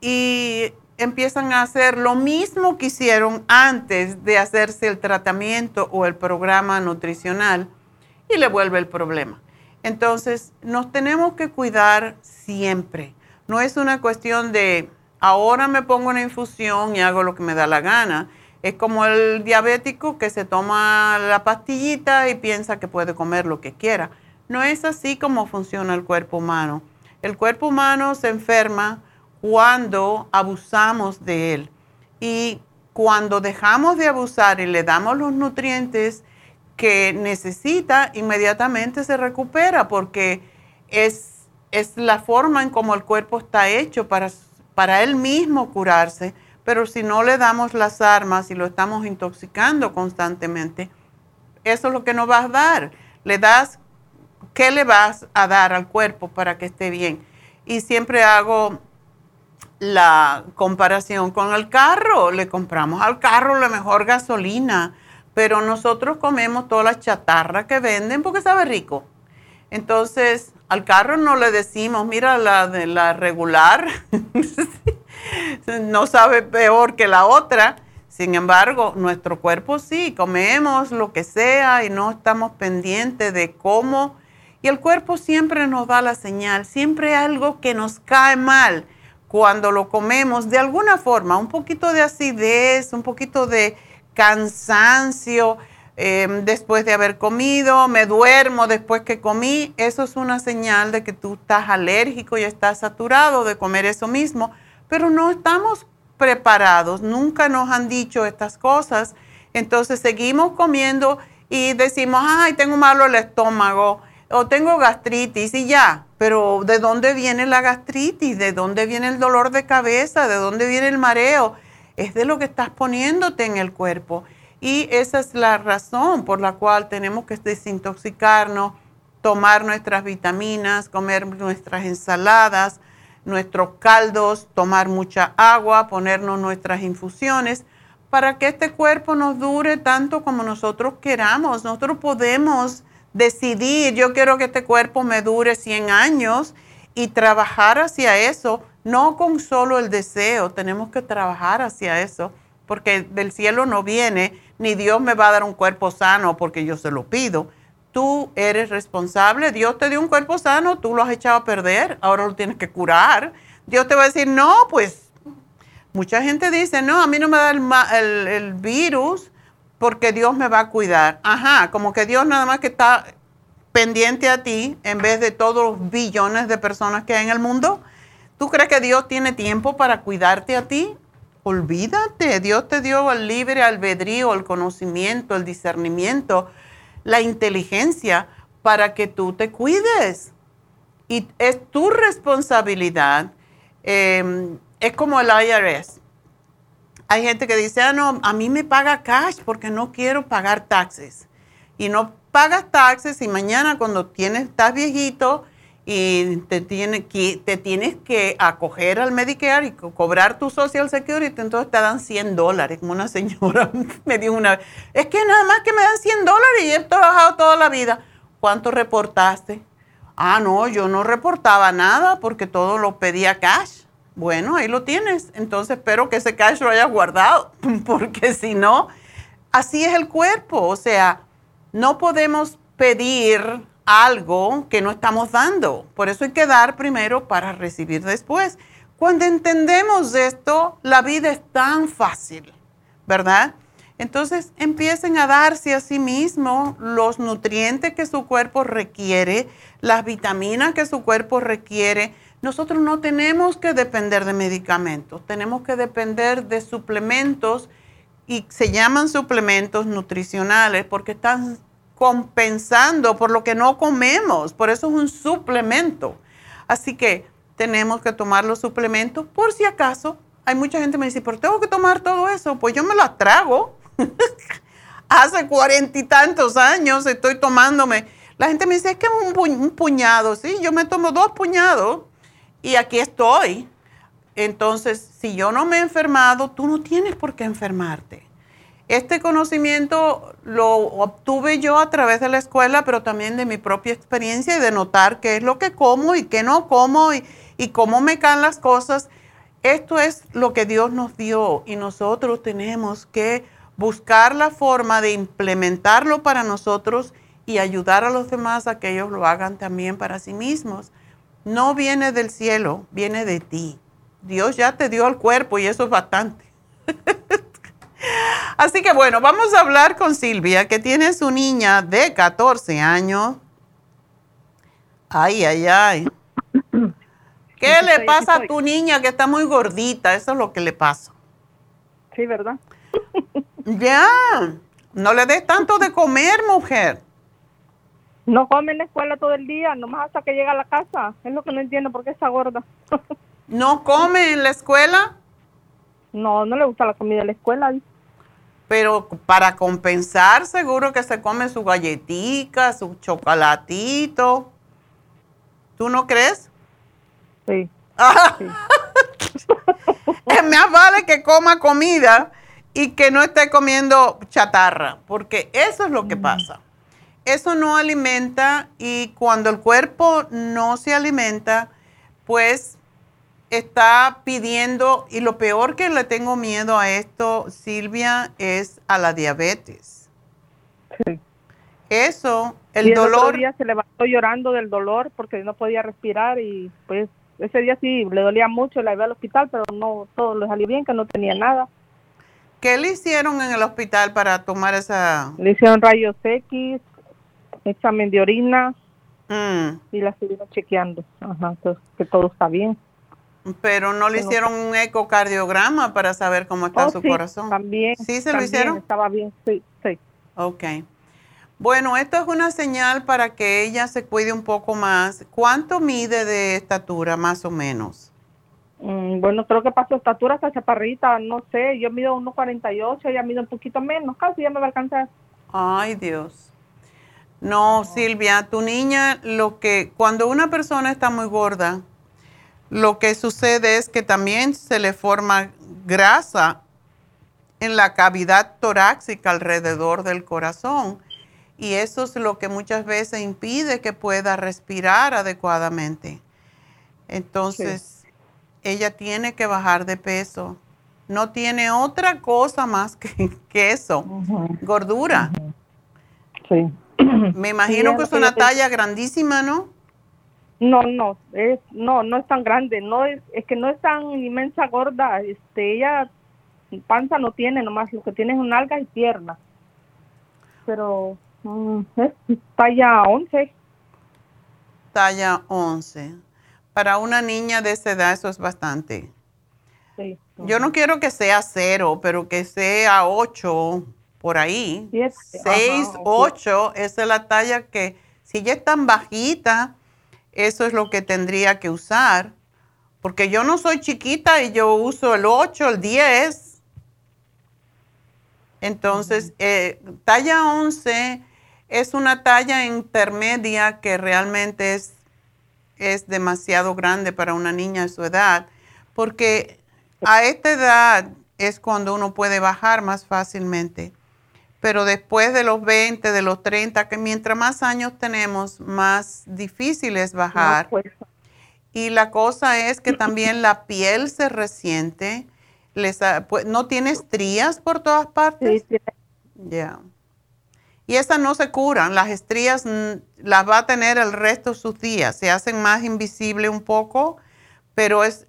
y empiezan a hacer lo mismo que hicieron antes de hacerse el tratamiento o el programa nutricional y le vuelve el problema. Entonces, nos tenemos que cuidar siempre. No es una cuestión de ahora me pongo una infusión y hago lo que me da la gana. Es como el diabético que se toma la pastillita y piensa que puede comer lo que quiera. No es así como funciona el cuerpo humano. El cuerpo humano se enferma cuando abusamos de él. Y cuando dejamos de abusar y le damos los nutrientes que necesita, inmediatamente se recupera porque es, es la forma en cómo el cuerpo está hecho para, para él mismo curarse. Pero si no le damos las armas y lo estamos intoxicando constantemente, eso es lo que nos vas a dar. Le das, ¿qué le vas a dar al cuerpo para que esté bien? Y siempre hago la comparación con el carro. Le compramos al carro la mejor gasolina, pero nosotros comemos toda la chatarra que venden porque sabe rico. Entonces, al carro no le decimos, mira la de la regular, *laughs* no sabe peor que la otra. Sin embargo, nuestro cuerpo sí, comemos lo que sea y no estamos pendientes de cómo. Y el cuerpo siempre nos da la señal, siempre algo que nos cae mal cuando lo comemos de alguna forma, un poquito de acidez, un poquito de cansancio em, después de haber comido, me duermo después que comí, eso es una señal de que tú estás alérgico y estás saturado de comer eso mismo, pero no estamos preparados, nunca nos han dicho estas cosas, entonces seguimos comiendo y decimos, ay, tengo malo el estómago o tengo gastritis y ya, pero ¿de dónde viene la gastritis? ¿De dónde viene el dolor de cabeza? ¿De dónde viene el mareo? Es de lo que estás poniéndote en el cuerpo. Y esa es la razón por la cual tenemos que desintoxicarnos, tomar nuestras vitaminas, comer nuestras ensaladas, nuestros caldos, tomar mucha agua, ponernos nuestras infusiones, para que este cuerpo nos dure tanto como nosotros queramos. Nosotros podemos decidir, yo quiero que este cuerpo me dure 100 años y trabajar hacia eso, no con solo el deseo, tenemos que trabajar hacia eso, porque del cielo no viene, ni Dios me va a dar un cuerpo sano porque yo se lo pido. Tú eres responsable, Dios te dio un cuerpo sano, tú lo has echado a perder, ahora lo tienes que curar. Dios te va a decir, no, pues mucha gente dice, no, a mí no me da el, el virus, porque Dios me va a cuidar. Ajá, como que Dios nada más que está pendiente a ti en vez de todos los billones de personas que hay en el mundo. ¿Tú crees que Dios tiene tiempo para cuidarte a ti? Olvídate, Dios te dio el libre albedrío, el conocimiento, el discernimiento, la inteligencia para que tú te cuides. Y es tu responsabilidad. Em, es como el IRS. Hay gente que dice, ah, no, a mí me paga cash porque no quiero pagar taxes. Y no pagas taxes y mañana cuando tienes, estás viejito y te, tiene, que, te tienes que acoger al Medicare y cobrar tu Social Security, entonces te dan 100 dólares. Como una señora *laughs* me dijo una vez, es que nada más que me dan 100 dólares y he trabajado toda la vida. ¿Cuánto reportaste? Ah, no, yo no reportaba nada porque todo lo pedía cash. Bueno, ahí lo tienes. Entonces espero que ese cash lo hayas guardado, *laughs* porque si no, así es el cuerpo. O sea, no podemos pedir algo que no estamos dando. Por eso hay que dar primero para recibir después. Cuando entendemos esto, la vida es tan fácil, ¿verdad? Entonces empiecen a darse a sí mismos los nutrientes que su cuerpo requiere, las vitaminas que su cuerpo requiere nosotros no tenemos que depender de medicamentos, tenemos que depender de suplementos y se llaman suplementos nutricionales porque están compensando por lo que no comemos, por eso es un suplemento. Así que tenemos que tomar los suplementos por si acaso. Hay mucha gente que me dice, pero tengo que tomar todo eso, pues yo me lo trago. *laughs* Hace cuarenta y tantos años estoy tomándome. La gente me dice, es que un, un puñado, sí, yo me tomo dos puñados y aquí estoy. Entonces, si yo no me he enfermado, tú no tienes por qué enfermarte. Este conocimiento lo obtuve yo a través de la escuela, pero también de mi propia experiencia y de notar qué es lo que como y qué no como y, y cómo me caen las cosas. Esto es lo que Dios nos dio y nosotros tenemos que buscar la forma de implementarlo para nosotros y ayudar a los demás a que ellos lo hagan también para sí mismos. No viene del cielo, viene de ti. Dios ya te dio el cuerpo y eso es bastante. *laughs* Así que bueno, vamos a hablar con Silvia, que tiene su niña de 14 años. Ay, ay, ay. *clears throat* ¿Qué le pasa a tu niña que está muy gordita? Eso es lo que le pasa. Sí, ¿verdad? *laughs* Ya, no le des tanto de comer, mujer. No come en la escuela todo el día, nomás hasta que llega a la casa. Es lo que no entiendo, ¿por qué está gorda? *laughs* ¿No come en la escuela? No, no le gusta la comida de la escuela. Pero para compensar, seguro que se come su galletica, su chocolatito. ¿Tú no crees? Sí. es *laughs* más vale que coma comida y que no esté comiendo chatarra, porque eso es lo que pasa. Eso no alimenta y cuando el cuerpo no se alimenta, pues está pidiendo, y lo peor que le tengo miedo a esto, Silvia, es a la diabetes. Sí. Eso, el y dolor. Otro día se levantó llorando del dolor porque no podía respirar y pues ese día sí le dolía mucho, la iba al hospital, pero no todo le salió bien, que no tenía nada. ¿Qué le hicieron en el hospital para tomar esa? Le hicieron rayos X, examen de orina mm. y la estuvieron chequeando, Ajá, entonces, que todo está bien. Pero no le hicieron un ecocardiograma para saber cómo está oh, su sí, corazón. También. ¿Sí se lo hicieron? Estaba bien, sí, sí. Ok. Bueno, esto es una señal para que ella se cuide un poco más. ¿Cuánto mide de estatura, más o menos? Mm, bueno, creo que pasó estatura hasta chaparrita, no sé. Yo mido 1,48, ella mide un poquito menos, casi ya me va a alcanzar. Ay, Dios. No, Silvia, tu niña, lo que cuando una persona está muy gorda, lo que sucede es que también se le forma grasa en la cavidad torácica alrededor del corazón. Y eso es lo que muchas veces impide que pueda respirar adecuadamente. Entonces, ella tiene que bajar de peso. No tiene otra cosa más que, *laughs* eso, gordura. Sí. Me imagino que es una talla grandísima, ¿no? No, no, es, no, no es tan grande, no es, es que no es tan inmensa gorda, este, ella panza no tiene, nomás lo que tiene es un alga y pierna, pero mm, es talla 11. Talla 11. Para una niña de esa edad eso es bastante. Sí. Yo no quiero que sea cero, pero que sea 8 por ahí. 6, 8, esa es la talla que, si ella es tan bajita, eso es lo que tendría que usar, porque yo no soy chiquita y yo uso el 8, el 10. Entonces, eh, talla 11 es una talla intermedia que realmente es, es demasiado grande para una niña de su edad, porque a esta edad es cuando uno puede bajar más fácilmente pero después de los 20, de los 30, que mientras más años tenemos, más difícil es bajar. Pues. Y la cosa es que también la piel se resiente. Les, pues, ¿No tiene estrías por todas partes? Sí, Ya. Y esas no se curan. Las estrías las va a tener el resto de sus días. Se hacen más invisibles un poco, pero es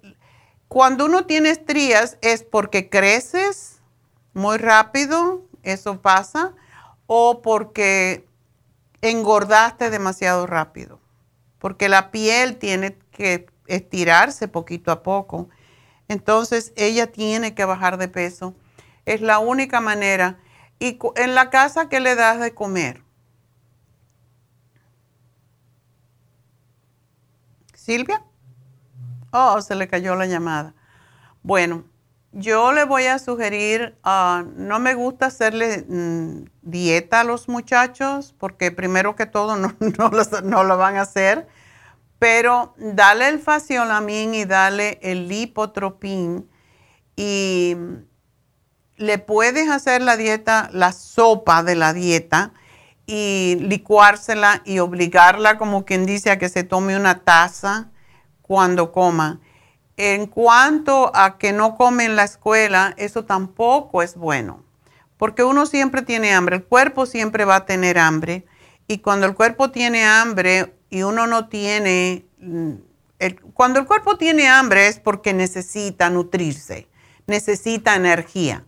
cuando uno tiene estrías es porque creces muy rápido, eso pasa, o porque engordaste demasiado rápido, porque la piel tiene que estirarse poquito a poco. Entonces ella tiene que bajar de peso. Es la única manera. ¿Y en la casa qué le das de comer? Silvia? Oh, se le cayó la llamada. Bueno, yo le voy a sugerir, ah, no me gusta hacerle mm, dieta a los muchachos porque primero que todo no, *laughs* no, lo van a hacer, pero dale el faciolamin y dale el lipotropín y le puedes hacer la dieta, la sopa de la dieta y licuársela y obligarla como quien dice a que se tome una taza cuando coma en cuanto a que no come en la escuela, eso tampoco es bueno, porque uno siempre tiene hambre, el cuerpo siempre va a tener hambre, y cuando el cuerpo tiene hambre y uno no tiene, mm, cuando el cuerpo tiene hambre es porque necesita nutrirse, necesita energía.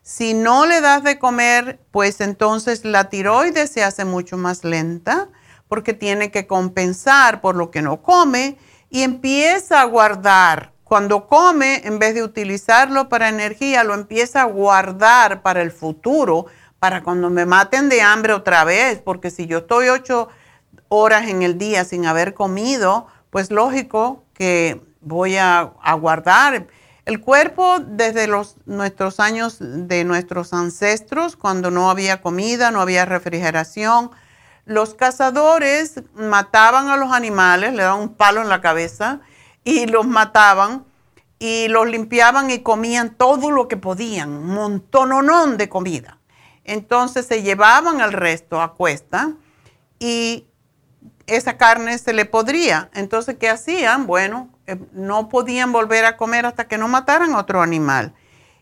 Si no le das de comer, pues entonces la tiroides se hace mucho más lenta porque tiene que compensar por lo que no come y empieza a guardar cuando come, en vez de utilizarlo para energía, lo empieza a guardar para el futuro, para cuando me maten de hambre otra vez, porque si yo estoy ocho horas en el día sin haber comido, pues lógico que voy a, guardar. El cuerpo desde los, nuestros años de nuestros ancestros, cuando no había comida, no había refrigeración, los cazadores mataban a los animales, le daban un palo en la cabeza y los mataban y los limpiaban y comían todo lo que podían, un montononón de comida. Entonces se llevaban el resto a cuesta y esa carne se le podría. Entonces, ¿qué hacían? Bueno, eh, no podían volver a comer hasta que no mataran otro animal.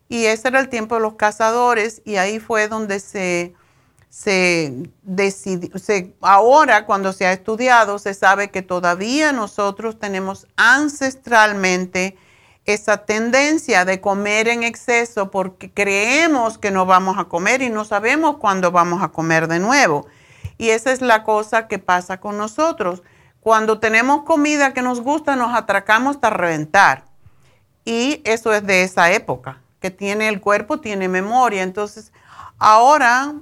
Y ese era el tiempo de los cazadores y ahí fue donde se se decidió, ahora cuando se ha estudiado, se sabe que todavía nosotros tenemos ancestralmente esa tendencia de comer en exceso porque creemos que no vamos a comer y no sabemos cuándo vamos a comer de nuevo. Y esa es la cosa que pasa con nosotros. Cuando tenemos comida que nos gusta, nos atracamos hasta reventar. Y eso es de esa época, que tiene el cuerpo, tiene memoria. Entonces, ahora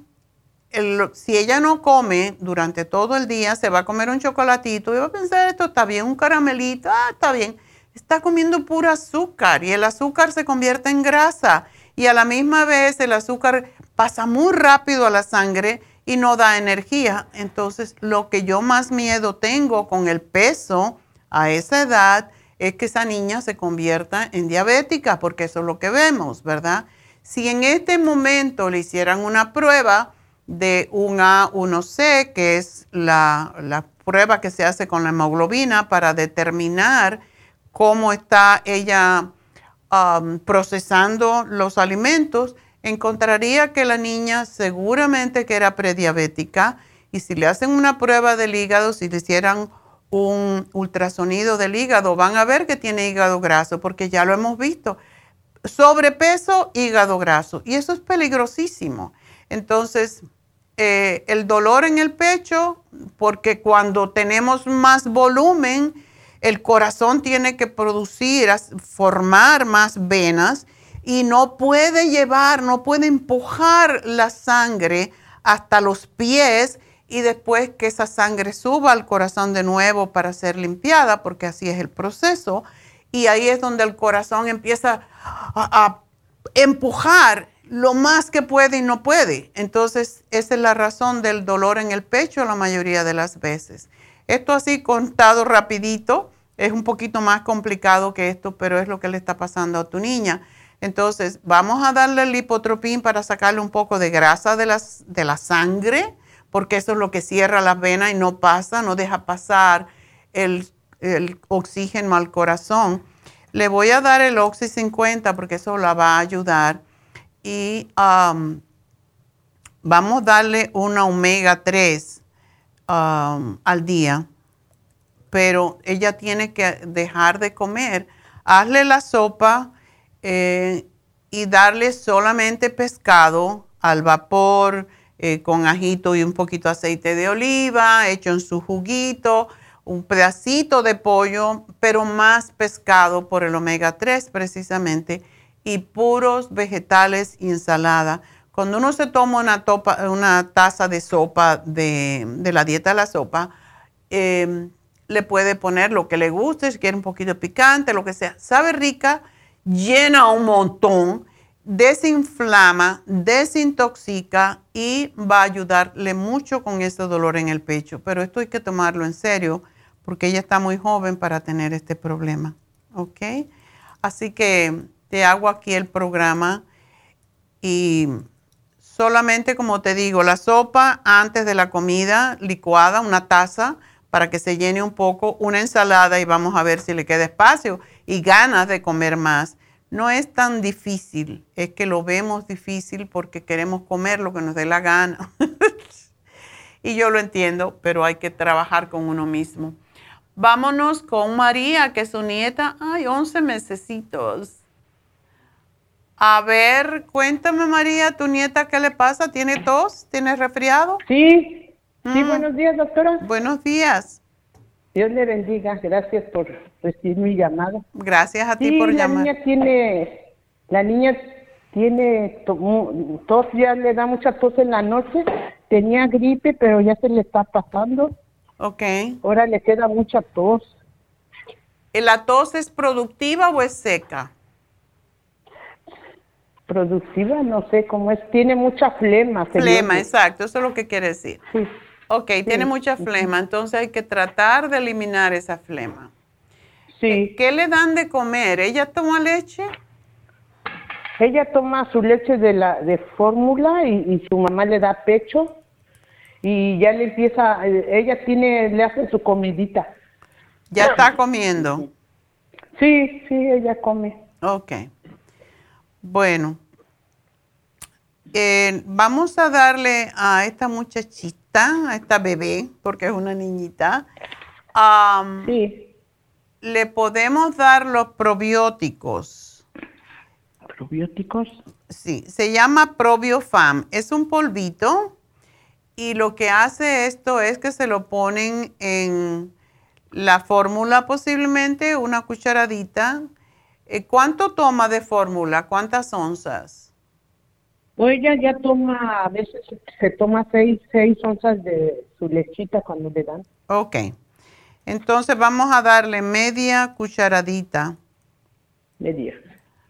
si ella no come durante todo el día, se va a comer un chocolatito y va a pensar, esto está bien, un caramelito, ah, está bien. Está comiendo puro azúcar y el azúcar se convierte en grasa y a la misma vez el azúcar pasa muy rápido a la sangre y no da energía. Entonces, lo que yo más miedo tengo con el peso a esa edad es que esa niña se convierta en diabética, porque eso es lo que vemos, ¿verdad? Si en este momento le hicieran una prueba, de un A1C, que es la, prueba que se hace con la hemoglobina para determinar cómo está ella um, procesando los alimentos, encontraría que la niña seguramente que era prediabética y si le hacen una prueba del hígado, si le hicieran un ultrasonido del hígado, van a ver que tiene hígado graso porque ya lo hemos visto. Sobrepeso, hígado graso. Y eso es peligrosísimo. Entonces, eh, el dolor en el pecho, porque cuando tenemos más volumen, el corazón tiene que producir, formar más venas y no puede llevar, no puede empujar la sangre hasta los pies y después que esa sangre suba al corazón de nuevo para ser limpiada, porque así es el proceso. Y ahí es donde el corazón empieza a empujar lo más que puede y no puede. Entonces, esa es la razón del dolor en el pecho la mayoría de las veces. Esto así contado rapidito es un poquito más complicado que esto, pero es lo que le está pasando a tu niña. Entonces, vamos a darle el lipotropín para sacarle un poco de grasa de, las, de la sangre, porque eso es lo que cierra las venas y no pasa, no deja pasar el, el oxígeno al corazón. Le voy a dar el Oxy 50 porque eso la va a ayudar y um, vamos a darle una omega 3 um, al día, pero ella tiene que dejar de comer. Hazle la sopa eh, y darle solamente pescado al vapor eh, con ajito y un poquito de aceite de oliva, hecho en su juguito, un pedacito de pollo, pero más pescado por el omega 3 precisamente y puros vegetales y ensalada. Cuando uno se toma una, una taza de sopa de, la dieta de la sopa, em, le puede poner lo que le guste, si quiere un poquito picante, lo que sea. Sabe rica, llena un montón, desinflama, desintoxica y va a ayudarle mucho con este dolor en el pecho. Pero esto hay que tomarlo en serio porque ella está muy joven para tener este problema. ¿Ok? Así que te hago aquí el programa y solamente como te digo, la sopa antes de la comida licuada, una taza para que se llene un poco, una ensalada y vamos a ver si le queda espacio y ganas de comer más. No es tan difícil, es que lo vemos difícil porque queremos comer lo que nos dé la gana. *laughs* y yo lo entiendo, pero hay que trabajar con uno mismo. Vámonos con María, que es su nieta. Ay, 11 mesecitos. A ver, cuéntame María, ¿tu nieta qué le pasa? ¿Tiene tos? ¿Tiene resfriado? Sí, Sí, mm. buenos días, doctora. Buenos días. Dios le bendiga. Gracias por recibir mi llamada. Gracias a ti por la llamar. Niña tiene, la niña tiene tos, ya le da mucha tos en la noche. Tenía gripe, pero ya se le está pasando. Ok. Ahora le queda mucha tos. ¿La tos es productiva o es seca? Productiva, no sé cómo es. Tiene mucha flema. Flema, exacto. Eso es lo que quiere decir. Sí. Ok, tiene mucha flema, entonces hay que tratar de eliminar esa flema. Sí. Eh, ¿Qué le dan de comer? ¿Ella toma leche? Ella toma su leche de la de fórmula y, su mamá le da pecho y ya le empieza, eh, ella tiene, le hace su comidita. ¿Ya está comiendo? Sí, sí, ella come. Ok. Bueno, eh, vamos a darle a esta muchachita a esta bebé, porque es una niñita, sí. le podemos dar los probióticos. ¿Probióticos? Sí, se llama Probiofam. Es un polvito y lo que hace esto es que se lo ponen en la fórmula posiblemente, una cucharadita. Eh, ¿Cuánto toma de fórmula? ¿Cuántas onzas? O ella ya toma, a veces se toma seis, seis onzas de su lechita cuando le dan. Ok. Entonces vamos a darle media cucharadita. Media.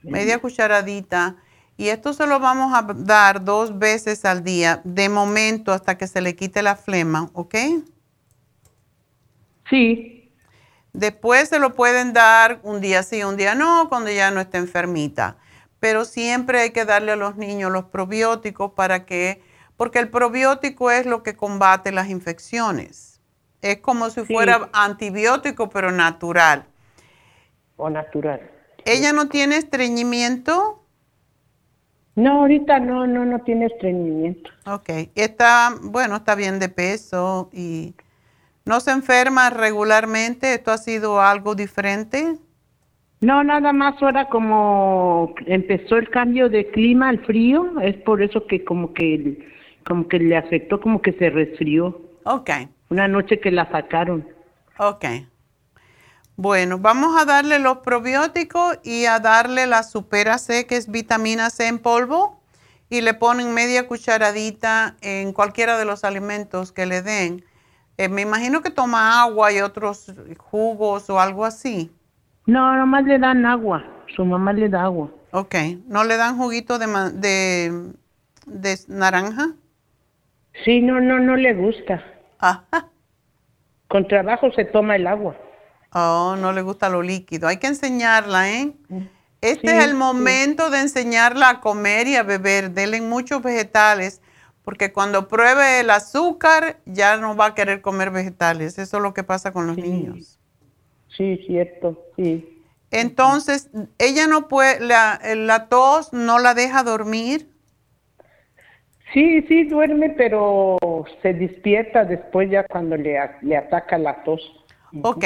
Media cucharadita. Y esto se lo vamos a dar dos veces al día, de momento hasta que se le quite la flema, ¿ok? Sí. Después se lo pueden dar un día sí, un día no, cuando ya no esté enfermita pero siempre hay que darle a los niños los probióticos para que, porque el probiótico es lo que combate las infecciones. Es como si fuera antibiótico, pero natural. O natural. ¿Ella no tiene estreñimiento? No, ahorita no, no, no tiene estreñimiento. Ok. Está, bueno, está bien de peso y no se enferma regularmente. ¿Esto ha sido algo diferente? No, nada más ahora como empezó el cambio de clima al frío, es por eso que como que como que le afectó, como que se resfrió. Ok. Una noche que la sacaron. Ok. Bueno, vamos a darle los probióticos y a darle la supera C, que es vitamina C en polvo, y le ponen media cucharadita en cualquiera de los alimentos que le den. Eh, me imagino que toma agua y otros jugos o algo así. No, nomás le dan agua. Su mamá le da agua. Ok. ¿No le dan juguito de, de, de naranja? Sí, no, no, no le gusta. Ajá. Con trabajo se toma el agua. Oh, no le gusta lo líquido. Hay que enseñarla, ¿eh? Este es el momento de enseñarla a comer y a beber. Denle muchos vegetales, porque cuando pruebe el azúcar ya no va a querer comer vegetales. Eso es lo que pasa con los niños. Sí, cierto, sí. Entonces, ella no puede, la, la tos no la deja dormir. Sí, sí, duerme, pero se despierta después ya cuando le, le ataca la tos. Ok.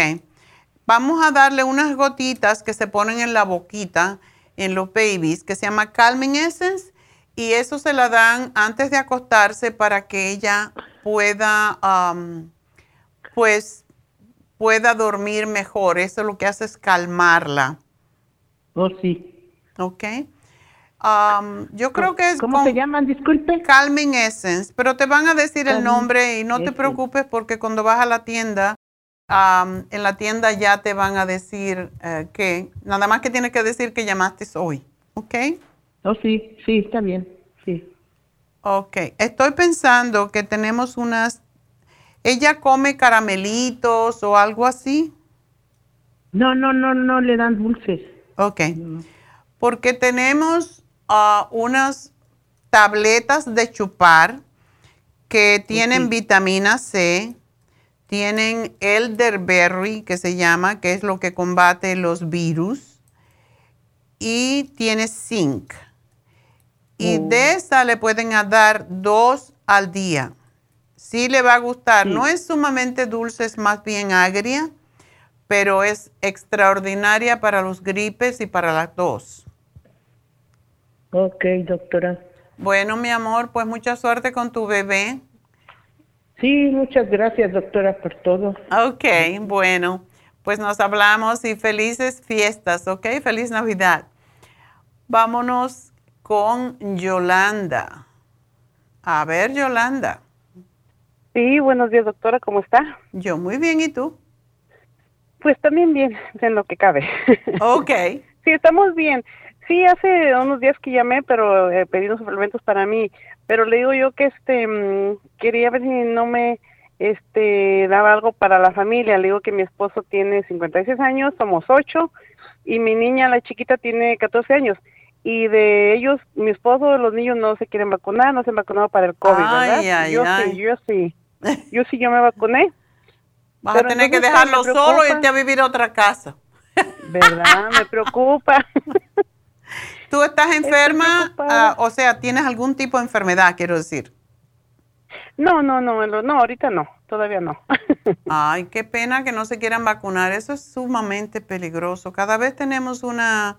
Vamos a darle unas gotitas que se ponen en la boquita en los babies, que se llama Calming Essence, y eso se la dan antes de acostarse para que ella pueda, um, pues, pueda dormir mejor. Eso lo que hace es calmarla. Oh, sí. Ok. Um, yo creo que es... ¿Cómo se llaman? Disculpe. Calming Essence, pero te van a decir el nombre y no te preocupes porque cuando vas a la tienda en la tienda ya te van a decir eh, que, nada más que tienes que decir que llamaste hoy, ¿ok? Oh, sí, sí, está bien, sí. Ok, estoy pensando que tenemos unas, ¿ella come caramelitos o algo así? No, no, no, no le dan dulces. Ok, porque tenemos uh, unas tabletas de chupar que tienen vitamina C, tienen elderberry, que se llama, que es lo que combate los virus, y tiene zinc. Y de esa le pueden dar dos al día. Sí le va a gustar. No es sumamente dulce, es más bien agria, pero es extraordinaria para los gripes y para las tos. Ok, doctora. Bueno, mi amor, pues mucha suerte con tu bebé. Sí, muchas gracias, doctora, por todo. Ok, bueno, pues nos hablamos y felices fiestas, ¿ok? Feliz Navidad. Vámonos con Yolanda. A ver, Yolanda. Sí, buenos días, doctora, ¿cómo está? Yo muy bien, ¿y tú? Pues también bien, en lo que cabe. Ok. *laughs* sí, estamos bien. Sí, hace unos días que llamé, pero eh, pedí unos suplementos para mí. Pero le digo yo que este mm, quería ver si no me este daba algo para la familia. Le digo que mi esposo tiene 56 años, somos ocho, y mi niña, la chiquita, tiene 14 años. Y de ellos, mi esposo, los niños no se quieren vacunar, no se han vacunado para el COVID, ¿verdad? yo sí, yo sí. Yo sí, yo me vacuné. Vas a tener que dejarlo solo y irte a vivir a otra casa. ¿Verdad? Me preocupa. *laughs* ¿Tú estás enferma? Ah, o sea, ¿tienes algún tipo de enfermedad, quiero decir? No, no, no, no, ahorita no, todavía no. *laughs* Ay, qué pena que no se quieran vacunar. Eso es sumamente peligroso. Cada vez tenemos una,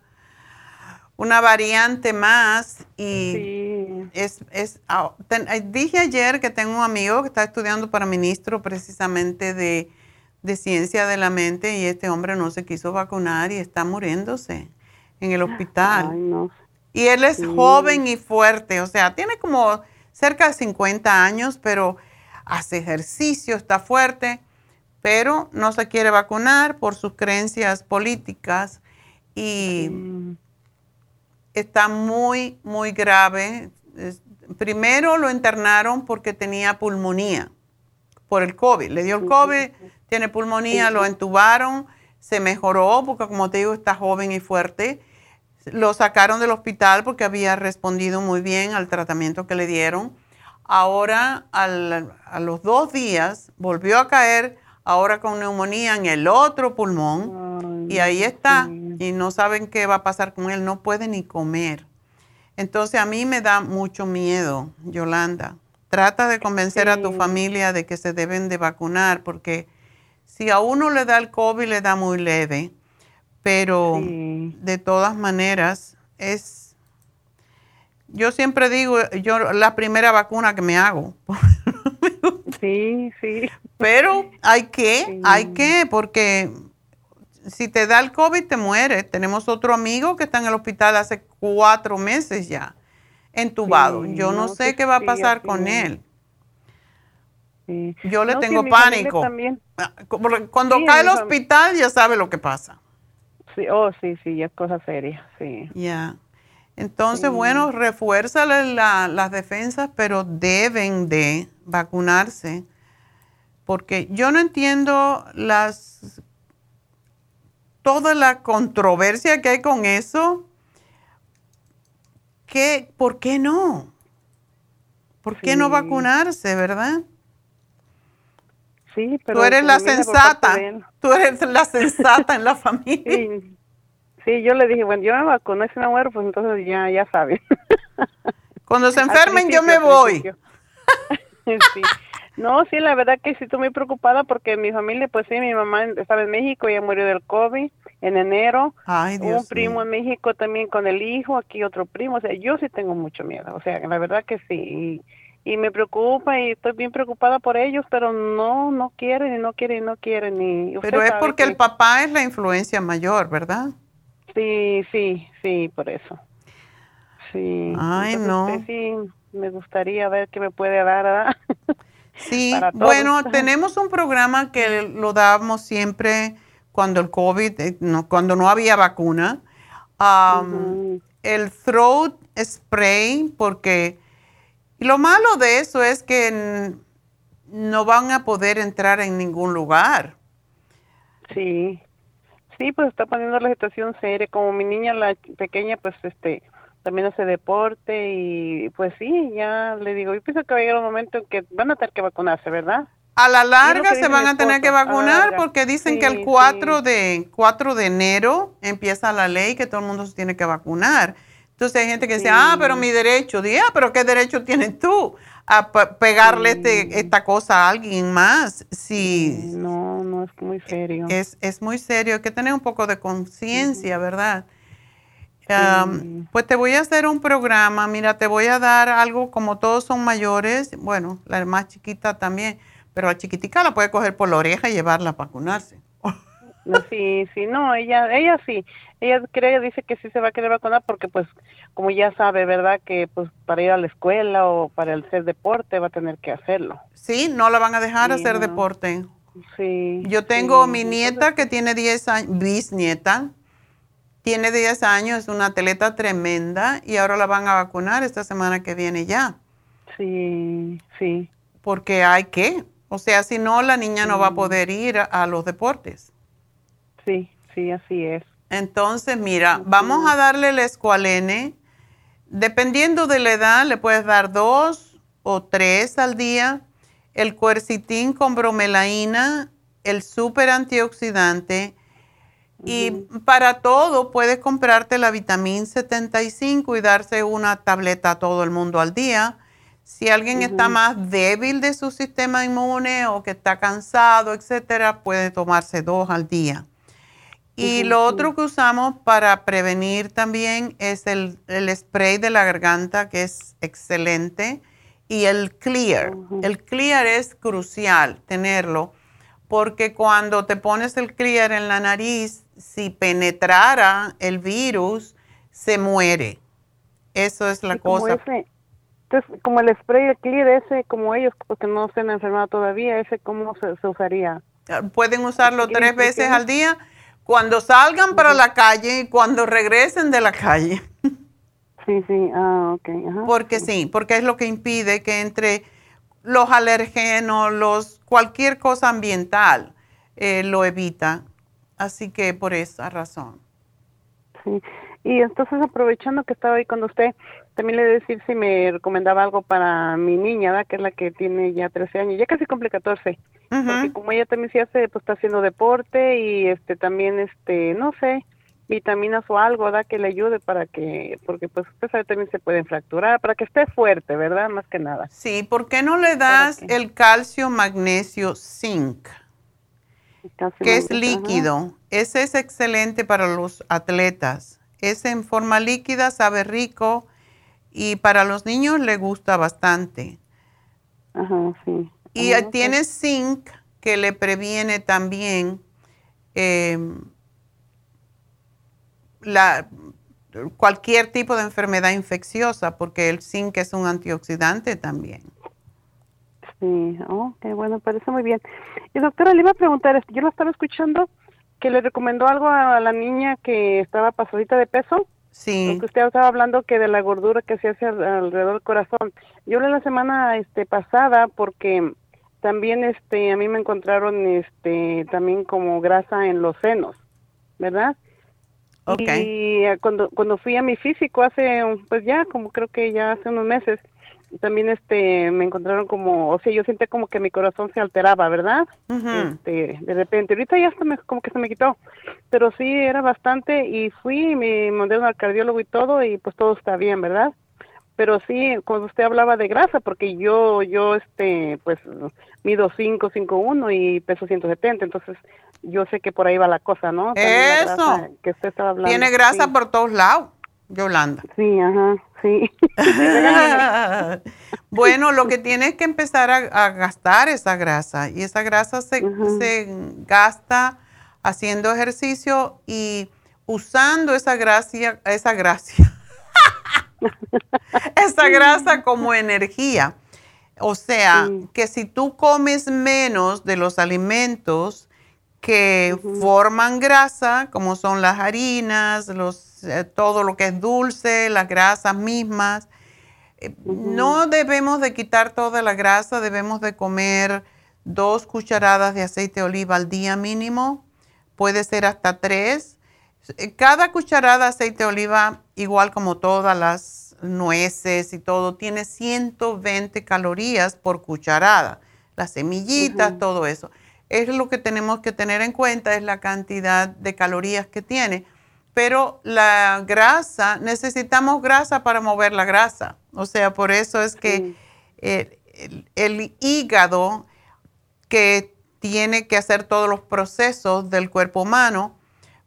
una variante más y es, es ah, dije ayer que tengo un amigo que está estudiando para ministro precisamente de, de ciencia de la mente y este hombre no se quiso vacunar y está muriéndose en el hospital. Y él es joven y fuerte, o sea, tiene como cerca de 50 años, pero hace ejercicio, está fuerte, pero no se quiere vacunar por sus creencias políticas y está muy, muy grave. Primero lo internaron porque tenía pulmonía por el COVID. Le dio el COVID, tiene pulmonía, lo entubaron, se mejoró porque como te digo está joven y fuerte lo sacaron del hospital porque había respondido muy bien al tratamiento que le dieron. Ahora, a los dos días, volvió a caer, ahora con neumonía en el otro pulmón. y ahí está. Y no saben qué va a pasar con él. No puede ni comer. Entonces, a mí me da mucho miedo, Yolanda. Trata de convencer a tu familia de que se deben de vacunar, porque si a uno le da el COVID, le da muy leve pero de todas maneras es, yo siempre digo, yo la primera vacuna que me hago. *laughs* sí, sí. Pero hay que, hay que, porque si te da el COVID te mueres. Tenemos otro amigo que está en el hospital hace cuatro meses ya, entubado. yo no, sé qué va a pasar con él. Yo le tengo pánico. Ah, cuando cae el hospital ya sabe lo que pasa. Sí, oh, sí, sí, es cosa seria, sí. Ya. Entonces, bueno, refuérzale las defensas, pero deben de vacunarse, porque yo no entiendo las toda la controversia que hay con eso. ¿Qué, ¿Por qué no? ¿Por qué no vacunarse, verdad? Sí, pero tú eres la sensata. Tú eres la sensata en la *laughs* familia. Sí. Yo le dije, bueno, yo me vacuno, si me muero, pues entonces ya, ya saben. *laughs* Cuando se enfermen, yo me voy. *laughs* sí. No, sí, la verdad que sí estoy muy preocupada porque mi familia, pues sí, mi mamá estaba en México, ella murió del COVID en enero. Ay, Dios Un primo en México también con el hijo, aquí otro primo. O sea, yo sí tengo mucho miedo. O sea, la verdad que sí y me preocupa y estoy bien preocupada por ellos, pero no, no quieren y no quieren y no quieren. Y pero es porque el papá es la influencia mayor, ¿verdad? Sí, sí, sí, por eso. Sí. Ay, no. sí, me gustaría ver qué me puede dar, ¿verdad? *laughs* Sí, bueno, tenemos un programa que lo dábamos siempre cuando el COVID, eh, no, cuando no había vacuna. El throat spray, porque lo malo de eso es que no van a poder entrar en ningún lugar. Sí, sí, pues está poniendo la situación seria. Como mi niña, la pequeña, pues este también hace deporte y pues sí, ya le digo, yo pienso que va a llegar un momento en que van a tener que vacunarse, ¿verdad? A la larga se van a tener que vacunar porque dicen que el 4 de 4 de enero empieza la ley que todo el mundo se tiene que vacunar. Entonces hay gente que dice, ah, pero mi derecho. Dice, ah, pero ¿qué derecho tienes tú a pegarle este, esta cosa a alguien más? Sí. No, no es muy serio. Es, es muy serio. Hay que tener un poco de conciencia, ¿verdad? pues te voy a hacer un programa. Mira, te voy a dar algo como todos son mayores. Bueno, la más chiquita también. Pero la chiquitica la puede coger por la oreja y llevarla a vacunarse. Sí, sí, no, ella, ella sí, ella cree, dice que sí se va a querer vacunar porque pues como ya sabe, ¿verdad? Que pues para ir a la escuela o para el hacer deporte va a tener que hacerlo. Sí, no la van a dejar hacer deporte. Sí. Yo tengo mi nieta que tiene 10 años, bisnieta, tiene 10 años, es una atleta tremenda y ahora la van a vacunar esta semana que viene ya. Sí, sí. Porque hay que, o sea, si no, la niña no va a poder ir a los deportes. Sí, sí, así es. Entonces, mira, vamos a darle el escualene. Dependiendo de la edad, le puedes dar dos o tres al día. El cuercitín con bromelaína, el super antioxidante. Y para todo, puedes comprarte la vitamina 75 y darse una tableta a todo el mundo al día. Si alguien está más débil de su sistema inmune o que está cansado, etcétera, puede tomarse dos al día. Y lo otro que usamos para prevenir también es el, spray de la garganta, que es excelente, y el clear. El clear es crucial tenerlo, porque cuando te pones el clear en la nariz, si penetrara el virus, se muere. Eso es la cosa. Como entonces, como el spray de clear ese, como ellos, porque no se han enfermado todavía, ese cómo se, usaría. Ah, pueden usarlo tres veces al día cuando salgan para la calle y cuando regresen de la calle. Sí, sí, ah, ok. Porque sí, porque es lo que impide que entre los alergenos, los, cualquier cosa ambiental eh, lo evita. Así que por esa razón. Sí, y entonces aprovechando que estaba ahí con usted, también le decir si me recomendaba algo para mi niña, ¿verdad? que es la que tiene ya 13 años, ya casi cumple 14. Porque como ella también se hace, pues está haciendo deporte y este también, este, no sé, vitaminas o algo, ¿verdad? Que le ayude para que, porque pues usted sabe también se pueden fracturar, para que esté fuerte, ¿verdad? Más que nada. Sí, ¿por qué no le das el calcio, magnesio, zinc? que es líquido. Ese es excelente para los atletas. Es en forma líquida, sabe rico y para los niños le gusta bastante. Ajá, sí. Y tiene zinc que le previene también em, la, cualquier tipo de enfermedad infecciosa, porque el zinc es un antioxidante también. Sí, oh, qué bueno, parece muy bien. Y doctora, le iba a preguntar, yo lo estaba escuchando, que le recomendó algo a la niña que estaba pasadita de peso. Sí. Porque usted estaba hablando que de la gordura que se hace alrededor del corazón. Yo la semana este pasada porque también este a mí me encontraron este también como grasa en los senos, ¿verdad? Okay. Y eh, cuando cuando fui a mi físico hace pues ya como creo que ya hace unos meses también este me encontraron como, o sea, yo sentí como que mi corazón se alteraba, ¿verdad? este, de repente, ahorita ya como que se me quitó, pero sí era bastante y fui, me mandaron al cardiólogo y todo y pues todo está bien, ¿verdad? Pero sí, cuando usted hablaba de grasa, porque yo, yo, este, pues mido 5, 5, 1 y peso 170, entonces yo sé que por ahí va la cosa, ¿no? Eso. que usted estaba hablando. Tiene grasa por todos lados. Yolanda. Sí, ajá, sí. *laughs* bueno, lo que tienes que empezar a, gastar esa grasa y esa grasa se, se, gasta haciendo ejercicio y usando esa gracia, esa gracia, *laughs* esa grasa como energía. O sea, que si tú comes menos de los alimentos que forman grasa, como son las harinas, los, todo lo que es dulce, las grasas mismas, eh, no debemos de quitar toda la grasa, debemos de comer dos cucharadas de aceite de oliva al día mínimo, puede ser hasta tres. Eh, cada cucharada de aceite de oliva, igual como todas las nueces y todo, tiene 120 calorías por cucharada. Las semillitas, todo eso. Es lo que tenemos que tener en cuenta, es la cantidad de calorías que tiene. Pero la grasa, necesitamos grasa para mover la grasa. O sea, por eso es que el, hígado que tiene que hacer todos los procesos del cuerpo humano,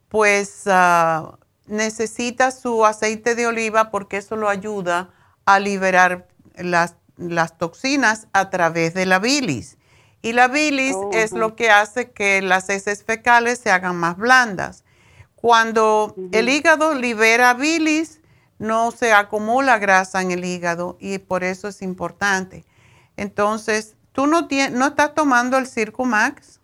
pues ah, necesita su aceite de oliva porque eso lo ayuda a liberar las, toxinas a través de la bilis. Y la bilis es lo que hace que las heces fecales se hagan más blandas. Cuando el hígado libera bilis, no se acumula grasa en el hígado y por eso es importante. Entonces, ¿tú no, no estás tomando el Circumax?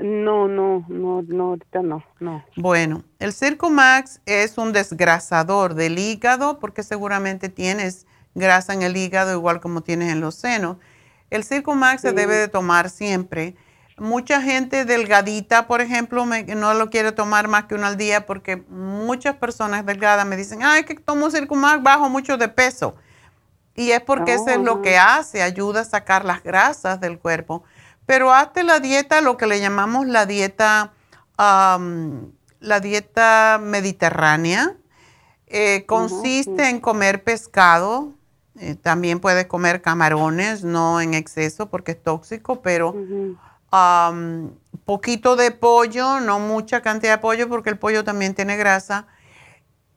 No, no, no, no, ahorita no, no. Bueno, el Circumax es un desgrasador del hígado porque seguramente tienes grasa en el hígado igual como tienes en los senos. El Circumax se debe de tomar siempre Mucha gente delgadita, por ejemplo, no lo quiere tomar más que uno al día porque muchas personas delgadas me dicen, ay, que tomo Circumax, bajo mucho de peso. Y es porque eso es lo que oh. hace, ayuda a sacar las grasas del cuerpo. Pero hazte la dieta, lo que le llamamos la dieta, la dieta mediterránea. Eh, consiste en comer pescado, eh, también puedes comer camarones, no en exceso porque es tóxico, pero poquito de pollo, no mucha cantidad de pollo porque el pollo también tiene grasa.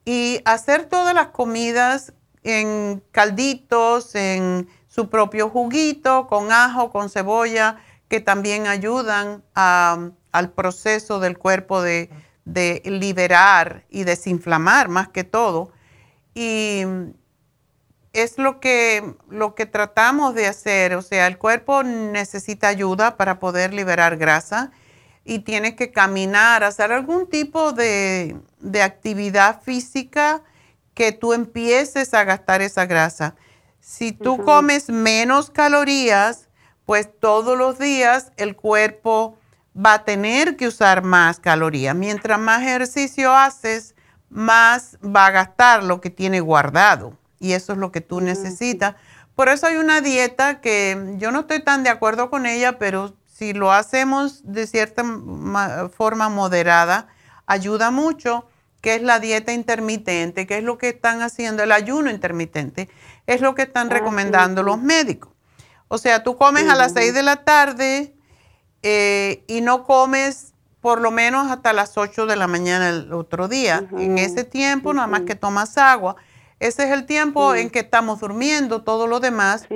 Y hacer todas las comidas en calditos, en su propio juguito, con ajo, con cebolla, que también ayudan al proceso del cuerpo de, de liberar y desinflamar más que todo. Y es lo que, lo que tratamos de hacer. O sea, el cuerpo necesita ayuda para poder liberar grasa y tienes que caminar, hacer algún tipo de, actividad física que tú empieces a gastar esa grasa. Si tú comes menos calorías, pues todos los días el cuerpo va a tener que usar más calorías. Mientras más ejercicio haces, más va a gastar lo que tiene guardado y eso es lo que tú necesitas. Por eso hay una dieta que yo no estoy tan de acuerdo con ella, pero si lo hacemos de cierta forma moderada, ayuda mucho, que es la dieta intermitente, que es lo que están haciendo, el ayuno intermitente, es lo que están ah, recomendando los médicos. O sea, tú comes a las 6 de la tarde eh, y no comes por lo menos hasta las 8 de la mañana el otro día. En ese tiempo, nada más que tomas agua ese es el tiempo en que estamos durmiendo, todo lo demás.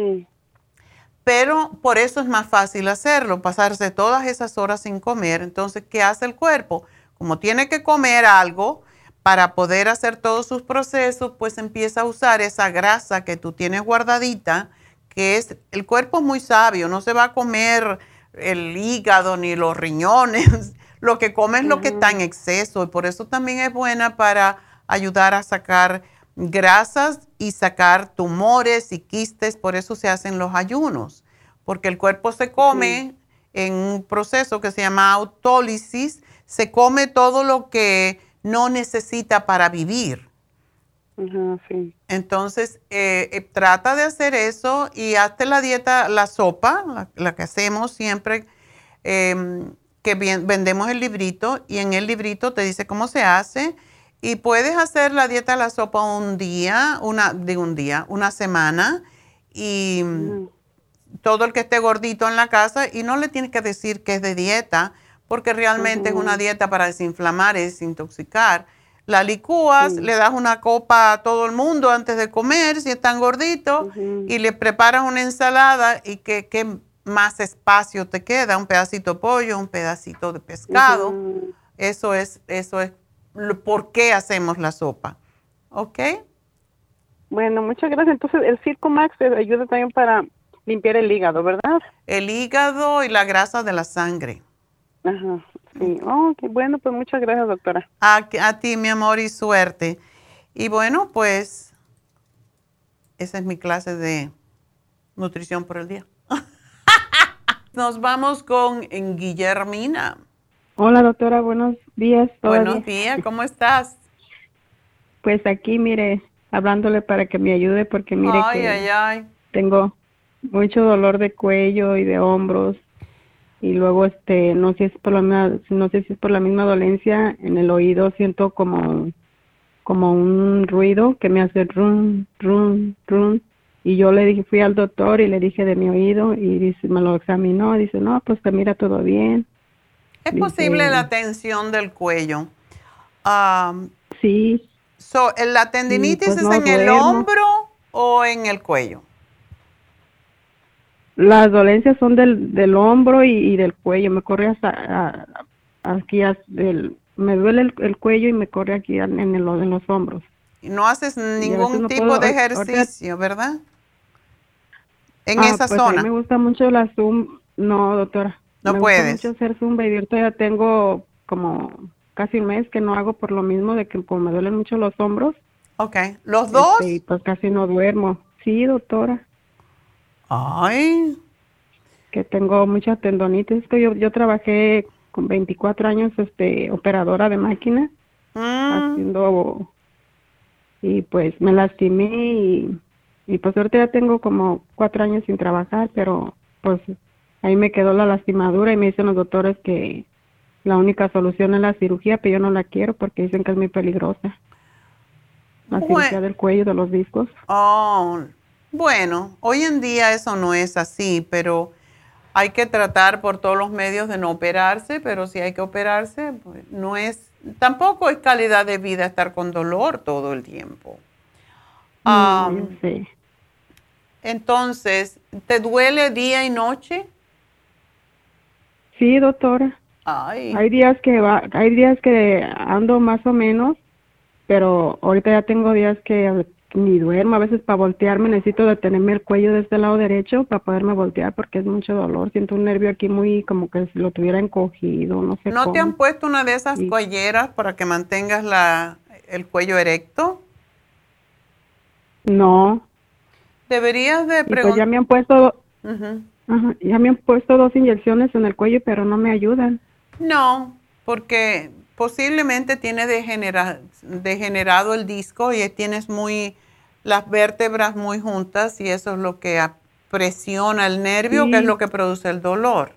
Pero por eso es más fácil hacerlo, pasarse todas esas horas sin comer. Entonces, ¿qué hace el cuerpo? Como tiene que comer algo para poder hacer todos sus procesos, pues empieza a usar esa grasa que tú tienes guardadita, que es, el cuerpo es muy sabio, no se va a comer el hígado ni los riñones, *laughs* lo que come es lo que está en exceso y por eso también es buena para ayudar a sacar grasas y sacar tumores y quistes, por eso se hacen los ayunos, porque el cuerpo se come en un proceso que se llama autólisis, se come todo lo que no necesita para vivir. Entonces, eh, eh, trata de hacer eso y hazte la dieta, la sopa, la, que hacemos siempre, em, que vendemos el librito y en el librito te dice cómo se hace y puedes hacer la dieta de la sopa un día, una, de un día, una semana, y todo el que esté gordito en la casa, y no le tienes que decir que es de dieta, porque realmente es una dieta para desinflamar y desintoxicar. La licúas, le das una copa a todo el mundo antes de comer, si están gorditos, y le preparas una ensalada y que, que, más espacio te queda, un pedacito de pollo, un pedacito de pescado. Eso es, eso es por qué hacemos la sopa. ¿Ok? Bueno, muchas gracias. Entonces, el Circo Max ayuda también para limpiar el hígado, ¿verdad? El hígado y la grasa de la sangre. Ajá, sí. Oh, qué bueno, pues muchas gracias, doctora. A, a ti, mi amor, y suerte. Y bueno, pues esa es mi clase de nutrición por el día. *laughs* Nos vamos con Guillermina. Hola, doctora, buenos días. Buenos días, ¿cómo estás? Pues aquí, mire, hablándole para que me ayude porque mire ay, que ay, ay. tengo mucho dolor de cuello y de hombros y luego este no sé si es por la misma, no sé si es por la misma dolencia en el oído siento como como un ruido que me hace rum rum rum y yo le dije fui al doctor y le dije de mi oído y dice me lo examinó dice no pues te mira todo bien es posible la tensión del cuello ah, sí So, ¿La tendinitis pues es no en el hombro o en el cuello? Las dolencias son del, del hombro y, y del cuello. Me corre hasta a- aquí, as- del- me duele el, el cuello y me corre aquí en, el- en los hombros. Y no haces ningún no tipo puedo- de ejercicio, ¿verdad? En Ah, esa pues a mí zona. me gusta mucho la Zoom. No, doctora. No me puedes. gusta mucho hacer Zumba y ahorita ya tengo como casi un mes que no hago por lo mismo de que como me duelen mucho los hombros. Ok. ¿Los dos? este, pues casi no duermo. Sí, doctora. Ay. Que tengo mucha tendonitis. Es que yo, yo trabajé con 24 años este operadora de máquina. Mm. haciendo y pues me lastimé y, y pues ahorita ya tengo como cuatro años sin trabajar pero pues ahí me quedó la lastimadura y me dicen los doctores que la única solución es la cirugía pero yo no la quiero porque dicen que es muy peligrosa la cirugía del cuello de los discos Oh, bueno, hoy en día eso no es así, pero hay que tratar por todos los medios de no operarse, pero si hay que operarse, pues no es, tampoco es calidad de vida estar con dolor todo el tiempo. Um, sé. Entonces, ¿te duele día y noche? Sí doctora Ay. hay días que va hay días que ando más o menos pero ahorita ya tengo días que ni duermo a veces para voltearme necesito detenerme el cuello de este lado derecho para poderme voltear porque es mucho dolor siento un nervio aquí muy como que si lo tuviera encogido no sé ¿No te han puesto una de esas Sí. cuelleras para que mantengas la, el cuello erecto? no Deberías de y pues ya preguntar. me han puesto ajá, ya me han puesto dos inyecciones en el cuello pero no me ayudan No, porque posiblemente tiene degenera- degenerado el disco y tienes muy las vértebras muy juntas y eso es lo que presiona el nervio, que es lo que produce el dolor.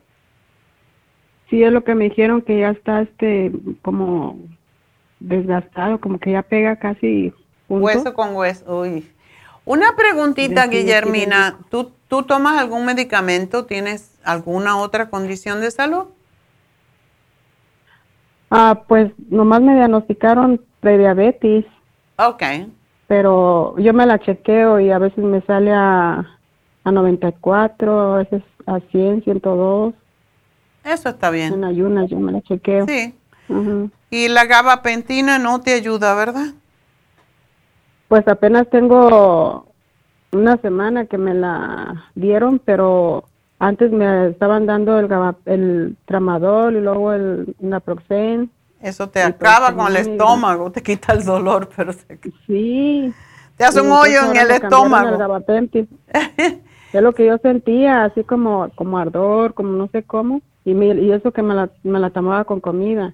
sí es lo que me dijeron que ya está este como desgastado como que ya pega casi junto. Hueso con hueso. Uy. Una preguntita, Guillermina. ¿Tú, ¿Tú tomas algún medicamento? ¿Tienes alguna otra condición de salud? Ah, pues nomás me diagnosticaron prediabetes, Ok. pero yo me la chequeo y a veces me sale a, a 94, a veces a 100, 102. Eso está bien. En ayunas yo me la chequeo. Sí. Ujú. Y la gabapentina no te ayuda, ¿verdad? Pues apenas tengo una semana que me la dieron, pero antes me estaban dando el, el tramadol y luego el naproxen. Eso te acaba con el estómago, te quita el dolor, pero se- *laughs* Sí. te hace un hoyo en el estómago. gabapentin. *laughs* es lo que yo sentía, así como como ardor, como no sé cómo, y, me- y eso que me la, me la tomaba con comida.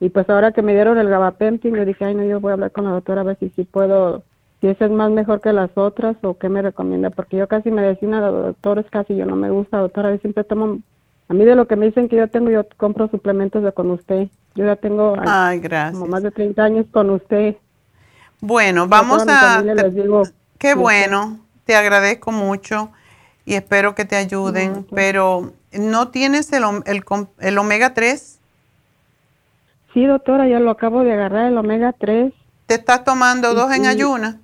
Y pues ahora que me dieron el gabapentin, le dije, ay, no, yo voy a hablar con la doctora a ver si sí puedo, si esa es más mejor que las otras o qué me recomienda, porque yo casi medicina de doctores casi yo no me gusta, doctora, yo siempre tomo, a mí de lo que me dicen que yo tengo, yo compro suplementos de con usted. Yo ya tengo ay, gracias. como más de 30 años con usted. Bueno, vamos a... les digo, Qué bueno, te agradezco mucho y espero que te ayuden, pero ¿no tienes el, el, el omega 3? Sí, doctora, ya lo acabo de agarrar el omega 3. ¿Te estás tomando dos en Sí.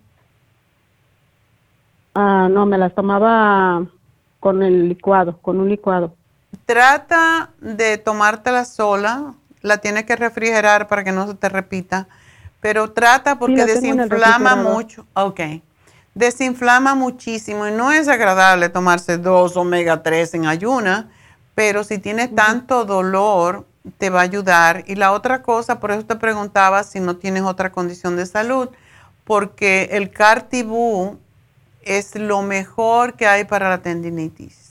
Ah, no, me las tomaba con el licuado, con un licuado. Trata de tomártela sola, la tienes que refrigerar para que no se te repita, pero trata porque desinflama mucho. Ok. desinflama muchísimo y no es agradable tomarse dos omega 3 en ayuna, pero si tienes tanto dolor, te va a ayudar. Y la otra cosa, por eso te preguntaba si no tienes otra condición de salud, porque el Cartibú es lo mejor que hay para la tendinitis.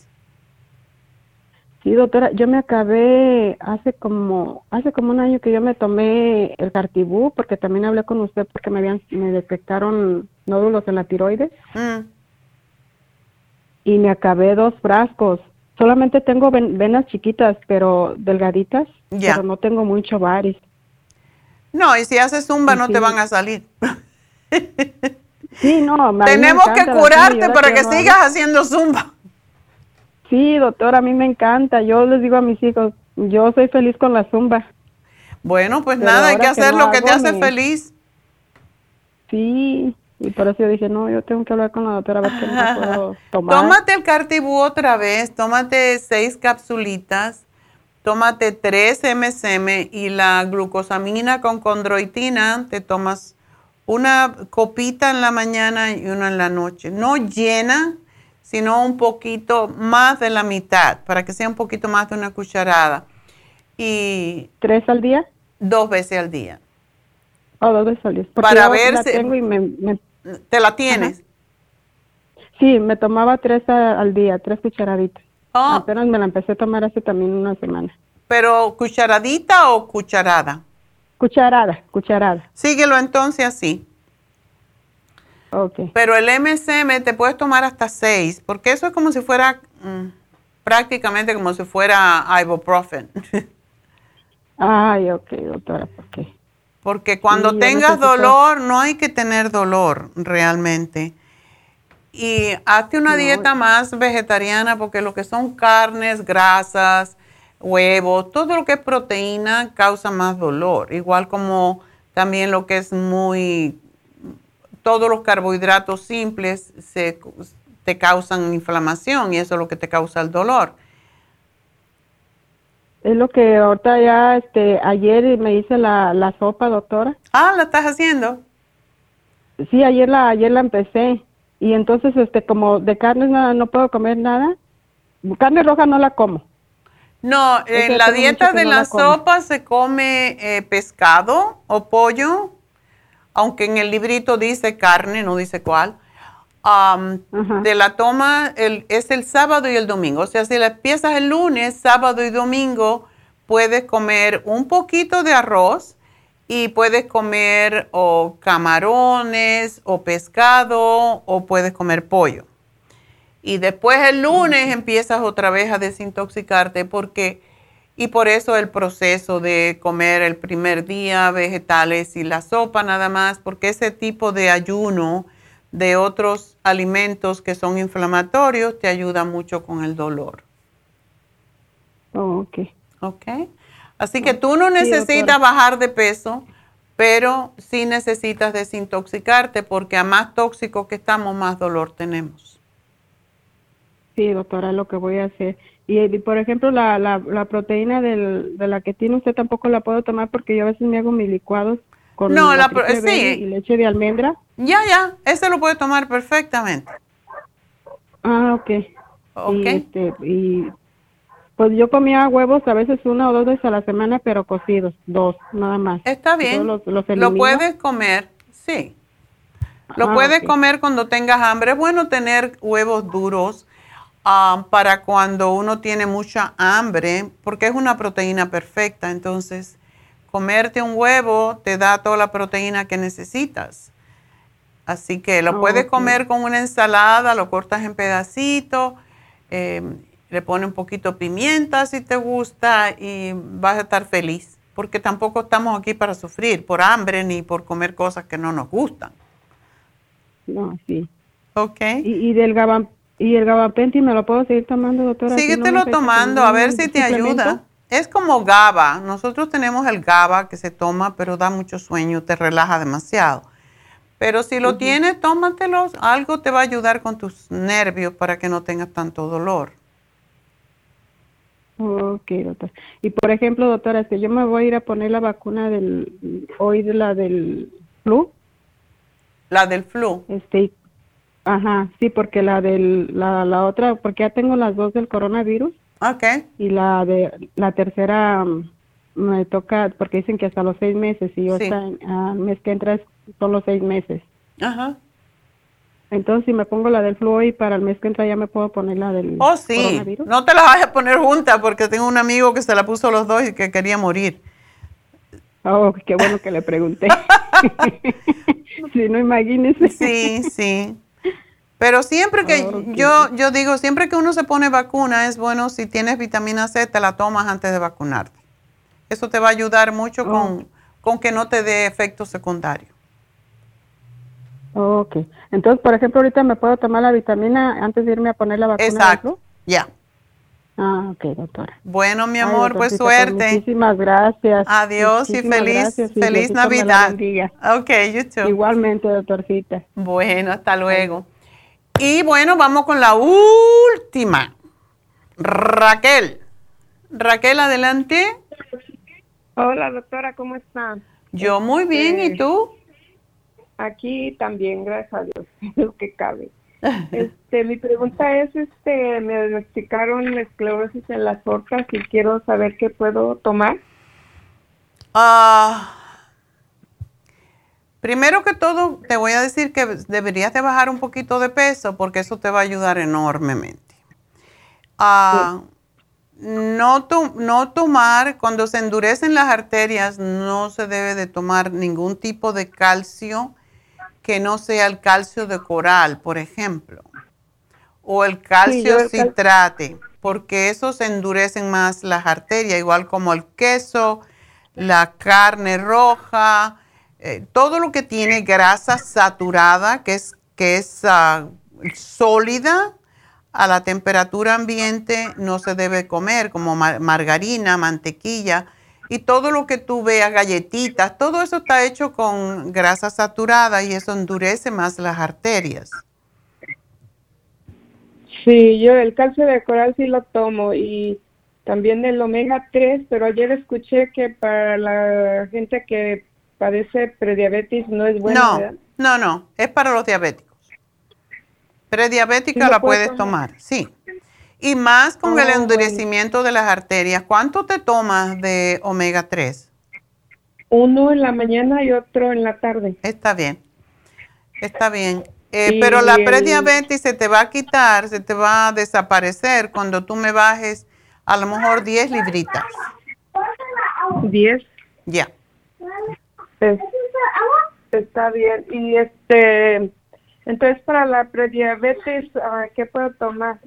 Sí, doctora, yo me acabé hace como hace como un año que yo me tomé el Cartibú porque también hablé con usted porque me habían me detectaron nódulos en la tiroides. Mm. Y me acabé dos frascos. Solamente tengo venas chiquitas, pero delgaditas, pero no tengo mucho varis. No, y si haces zumba no te van a salir. *laughs* sí, no. Tenemos que curarte para que sigas haciendo zumba. Sí, doctor, a mí me encanta. Yo les digo a mis hijos, yo soy feliz con la zumba. Bueno, pues nada, hay que hacer lo que te hace feliz. Sí, y por eso yo dije, no, yo tengo que hablar con la doctora a ver qué me puedo *laughs* tomar. Tómate el Cartibú otra vez, tómate seis capsulitas, tómate tres MSM y la glucosamina con condroitina, te tomas una copita en la mañana y una en la noche. No llena, sino un poquito más de la mitad, para que sea un poquito más de una cucharada. Y ¿Tres al día? Dos veces al día. Oh, dos veces al día. para ver si... ¿Te la tienes? Sí, me tomaba tres al día, tres cucharaditas. Oh. Apenas me la empecé a tomar hace también una semana. ¿Pero cucharadita o cucharada? Cucharada, cucharada. Síguelo entonces así. Pero el MSM te puedes tomar hasta seis, porque eso es como si fuera mm, prácticamente como si fuera ibuprofen. *laughs* Ay, ok, doctora, ¿por qué? Porque cuando tengas dolor, no hay que tener dolor realmente. Y hazte una dieta más vegetariana, porque lo que son carnes, grasas, huevos, todo lo que es proteína causa más dolor. Igual como también lo que es muy todos los carbohidratos simples se, te causan inflamación y eso es lo que te causa el dolor. Es lo que ahorita ya, este, ayer me hice la, la sopa, doctora. Ah, ¿la estás haciendo? Sí, ayer la, ayer la empecé. Y entonces, este, como de carne no, no puedo comer nada. Carne roja no la como. No, en la dieta de la, sopa se come eh, pescado o pollo aunque en el librito dice carne, no dice cuál, de la toma es el sábado y el domingo. O sea, si la empiezas el lunes, sábado y domingo, puedes comer un poquito de arroz y puedes comer o camarones o pescado o puedes comer pollo. Y después el lunes empiezas otra vez a desintoxicarte porque y por eso el proceso de comer el primer día vegetales y la sopa nada más, porque ese tipo de ayuno de otros alimentos que son inflamatorios te ayuda mucho con el dolor. Oh, ok. Ok. Así que tú no necesitas bajar de peso, pero sí necesitas desintoxicarte porque a más tóxico que estamos, más dolor tenemos. Sí, doctora, lo que voy a hacer. Y, por ejemplo, la, la, la proteína del, de la que tiene usted tampoco la puedo tomar porque yo a veces me hago mis licuados con no, la, y leche de almendra. Ya, ya, ese lo puede tomar perfectamente. Ah, ok. Ok. Y, este, y pues yo comía huevos a veces una o dos veces a la semana, pero cocidos, dos, nada más. Está bien. lo puedes comer, sí. Lo ah, puedes comer cuando tengas hambre. Es bueno tener huevos duros Um, para cuando uno tiene mucha hambre, porque es una proteína perfecta. Entonces, comerte un huevo te da toda la proteína que necesitas. Así que lo puedes comer con una ensalada, lo cortas en pedacitos, em, le pones un poquito de pimienta si te gusta y vas a estar feliz. Porque tampoco estamos aquí para sufrir por hambre ni por comer cosas que no nos gustan. No, sí. Ok. ¿Y, y del ¿Y el gabapentin me lo puedo seguir tomando, doctora? Síguetelo tomando, a ver si te ayuda. Es como GABA. Nosotros tenemos el GABA que se toma, pero da mucho sueño, te relaja demasiado. Pero si lo tienes, tómatelo. Algo te va a ayudar con tus nervios para que no tengas tanto dolor. Ok, doctor. Y por ejemplo, doctora, si yo me voy a ir a poner la vacuna del, hoy de la del flu. La del flu. Este, Ajá, sí, porque la del, la, la otra, porque ya tengo las dos del coronavirus. Ok. Y la de, la tercera mm, me toca, porque dicen que hasta los seis meses, y yo Sí. hasta el mes que entra es- son los seis meses. Ajá. Entonces, si me pongo la del flu y para el mes que entra ya me puedo poner la del Oh, sí. coronavirus. No te la vas a poner junta porque tengo un amigo que se la puso los dos y que quería morir. Oh, qué bueno que le pregunté. *laughs* *laughs* sí, no imagínese. Sí, sí. Pero siempre que yo, yo digo, siempre que uno se pone vacuna, es bueno si tienes vitamina C, te la tomas antes de vacunarte. Eso te va a ayudar mucho con, con que no te dé efectos secundarios. Ok. Entonces, por ejemplo, ahorita me puedo tomar la vitamina antes de irme a poner la vacuna. Exacto. Ya. Ah, ok, doctora. Bueno, mi amor, pues pues, suerte. muchísimas gracias. Adiós y feliz, gracias, feliz Navidad. Ok, you too. Igualmente, doctorcita. Bueno, hasta luego. Y bueno, vamos con la última. Raquel. Raquel, adelante. Hola, doctora, ¿cómo está? Yo muy bien, ¿y Este, tú? Aquí también, gracias a Dios, *laughs* lo que cabe. *laughs* Este, mi pregunta es, este, me diagnosticaron esclerosis en las orcas y quiero saber qué puedo tomar. Ah, primero que todo, te voy a decir que deberías de bajar un poquito de peso porque eso te va a ayudar enormemente. Ah, no, to- no tomar, cuando se endurecen las arterias, no se debe de tomar ningún tipo de calcio que no sea el calcio de coral, por ejemplo, o el calcio yo el cal- citrate, porque esos endurecen más las arterias, igual como el queso, la carne roja, eh, todo lo que tiene grasa saturada, que es, que es ah, sólida a la temperatura ambiente, no se debe comer, como ma- margarina, mantequilla, y todo lo que tú veas, galletitas, todo eso está hecho con grasa saturada y eso endurece más las arterias. Sí, yo el calcio de coral sí lo tomo y también el omega 3, pero ayer escuché que para la gente que padece prediabetes no es bueno, no, ¿verdad? no, no, es para los diabéticos. Prediabética ¿Sí lo la puedes tomar? tomar, sí. Y más con el Ah, endurecimiento de las arterias. ¿Cuánto te tomas de omega 3? Uno en la mañana y otro en la tarde. Está bien, está bien. Eh, Y pero la prediabetes se te va a quitar, se te va a desaparecer cuando tú me bajes a lo mejor 10 libritas. 10. Ya. Es- está bien. Y este, entonces para la prediabetes, ah, ¿qué puedo tomar?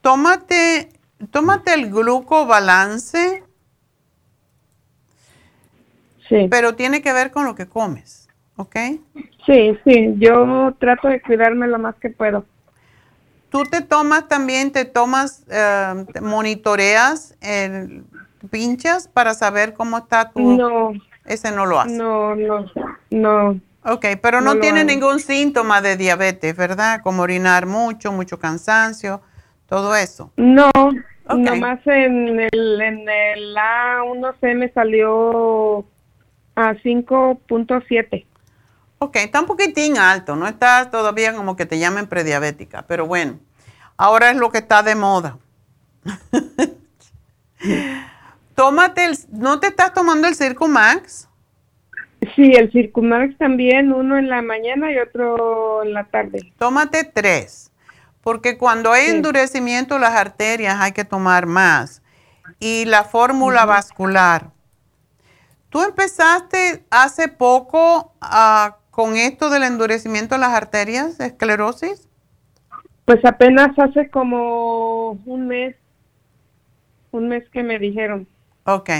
Tómate, tómate el glucobalance. Sí. Pero tiene que ver con lo que comes, ¿ok? Sí, sí, yo trato de cuidarme lo más que puedo. Tú te tomas también, te tomas, eh, te monitoreas, el, pinchas para saber cómo está tu... No. Ese no lo hace. No, no, no. Ok, pero no, tiene ningún síntoma de diabetes, ¿verdad? Como orinar mucho, mucho cansancio, todo eso. No, Ok. nomás en el, en el A1C me salió a 5.7. Ok, está un poquitín alto, no está todavía como que te llamen prediabética, pero bueno, ahora es lo que está de moda. *laughs* Tómate el, ¿no te estás tomando el Circo Max? Sí, el Circumax también, uno en la mañana y otro en la tarde. Tómate tres, porque cuando hay endurecimiento las arterias hay que tomar más. Y la fórmula vascular. ¿Tú empezaste hace poco ah, con esto del endurecimiento de las arterias, esclerosis? Pues apenas hace como un mes, un mes que me dijeron. Ok.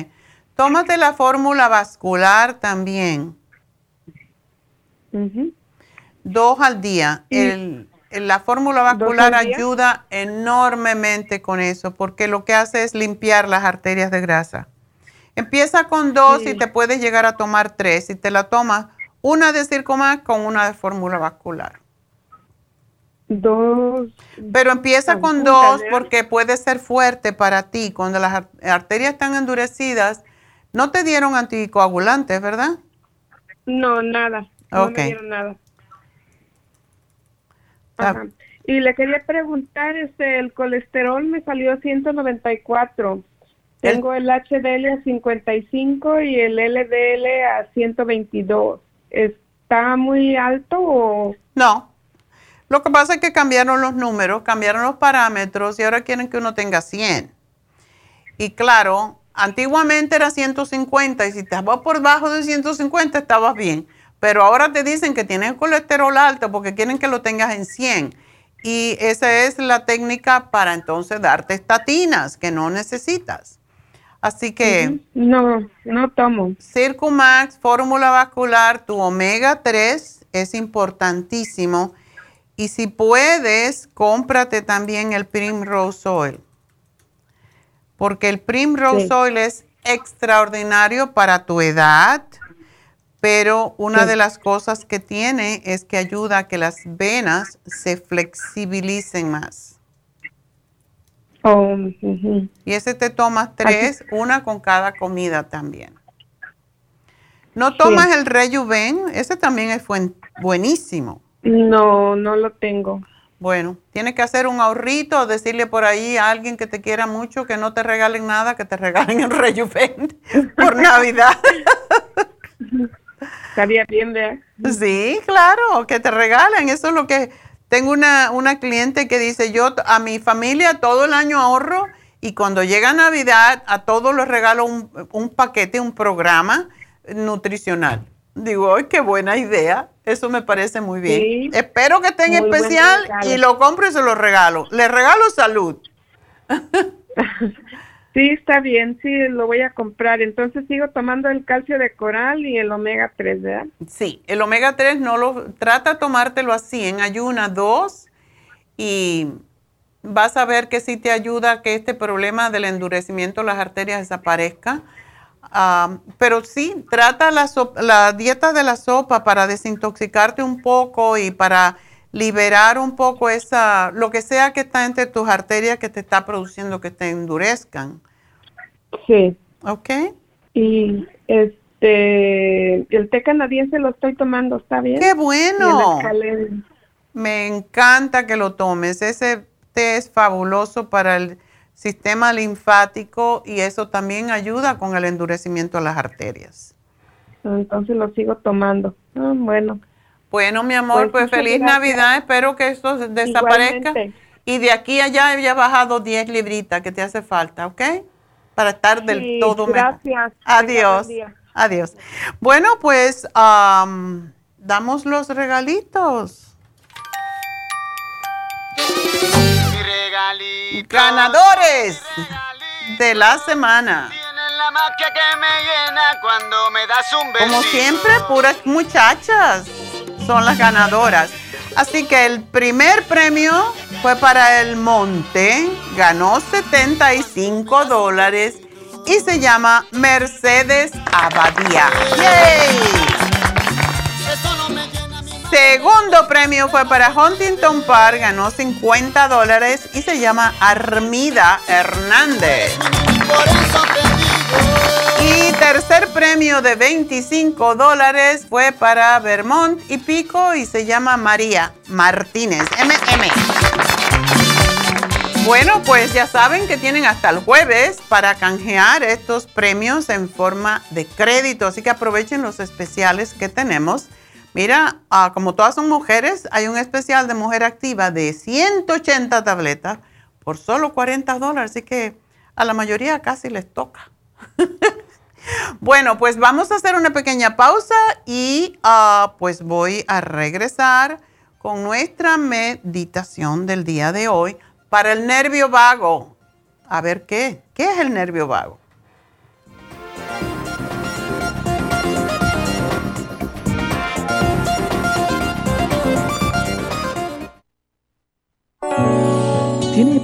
Tómate la fórmula vascular también, dos al día. El- la fórmula vascular ayuda enormemente con eso, porque lo que hace es limpiar las arterias de grasa. Empieza con dos y te puedes llegar a tomar tres. Si te la tomas, una de Circomax con una de fórmula vascular. Dos. Pero empieza con dos porque puede ser fuerte para ti. Cuando las ar- arterias están endurecidas, no te dieron anticoagulantes, ¿verdad? No, nada. No me dieron nada. Ajá. Y le quería preguntar, este, el colesterol me salió a 194. Tengo el HDL a 55 y el LDL a 122. ¿Está muy alto o...? No. Lo que pasa es que cambiaron los números, cambiaron los parámetros y ahora quieren que uno tenga 100. Y claro, antiguamente era 150 y si estabas por debajo de 150 estabas bien. Pero ahora te dicen que tienes colesterol alto porque quieren que lo tengas en 100 y esa es la técnica para entonces darte estatinas que no necesitas. Así que... No, no tomo. Circumax, fórmula vascular, tu omega 3 es importantísimo. Y si puedes, cómprate también el Primrose Oil. Porque el Primrose Oil es extraordinario para tu edad pero una de las cosas que tiene es que ayuda a que las venas se flexibilicen más. Oh, y ese te tomas tres, una con cada comida también. ¿No tomas el Rejuven? Ese también es buenísimo. No, no lo tengo. Bueno, tienes que hacer un ahorrito, decirle por ahí a alguien que te quiera mucho que no te regalen nada, que te regalen el Rejuven *laughs* por Navidad. *laughs* Estaría bien, ¿verdad? Sí, claro, que te regalen. Eso es lo que... Tengo una, una cliente que dice, yo a mi familia todo el año ahorro y cuando llega Navidad a todos les regalo un, un paquete, un programa nutricional. Digo, ¡ay, qué buena idea! Eso me parece muy bien. Espero que esté en especial y lo compro y se lo regalo. Le regalo salud. *laughs* Sí, está bien, sí, lo voy a comprar. Entonces sigo tomando el calcio de coral y el omega 3, ¿verdad? Sí, el omega 3 no lo, trata de tomártelo así, en ayuna dos y vas a ver que sí te ayuda a que este problema del endurecimiento de las arterias desaparezca. Ah, pero sí, trata la, la dieta de la sopa para desintoxicarte un poco y para liberar un poco esa, lo que sea que está entre tus arterias que te está produciendo que te endurezcan. Sí. Ok. Y este, el té canadiense lo estoy tomando, ¿está bien? ¡Qué bueno! Me encanta que lo tomes. Ese té es fabuloso para el sistema linfático y eso también ayuda con el endurecimiento de las arterias. Entonces lo sigo tomando. Ah, bueno. Bueno, mi amor, pues, pues feliz Navidad. Espero que esto desaparezca. Y de aquí a allá había bajado 10 libritas que te hace falta, ¿ok? Para estar del todo mejor. Gracias. Adiós. Adiós. Bueno, pues damos los regalitos. Ganadores de la semana. Como siempre, puras muchachas son las ganadoras. Así que el primer premio fue para el Monte, ganó 75 dólares y se llama Mercedes Abadía. Segundo premio fue para Huntington Park, ganó 50 dólares y se llama Armida Hernández. Y tercer premio de 25 dólares fue para Vermont y Pico y se llama María Martínez, MM. Bueno, pues ya saben que tienen hasta el jueves para canjear estos premios en forma de crédito, así que aprovechen los especiales que tenemos. Mira, ah, como todas son mujeres, hay un especial de mujer activa de 180 tabletas por solo 40 dólares, así que a la mayoría casi les toca. *laughs* Bueno, pues vamos a hacer una pequeña pausa y ah, pues voy a regresar con nuestra meditación del día de hoy para el nervio vago. A ver qué, ¿qué es el nervio vago?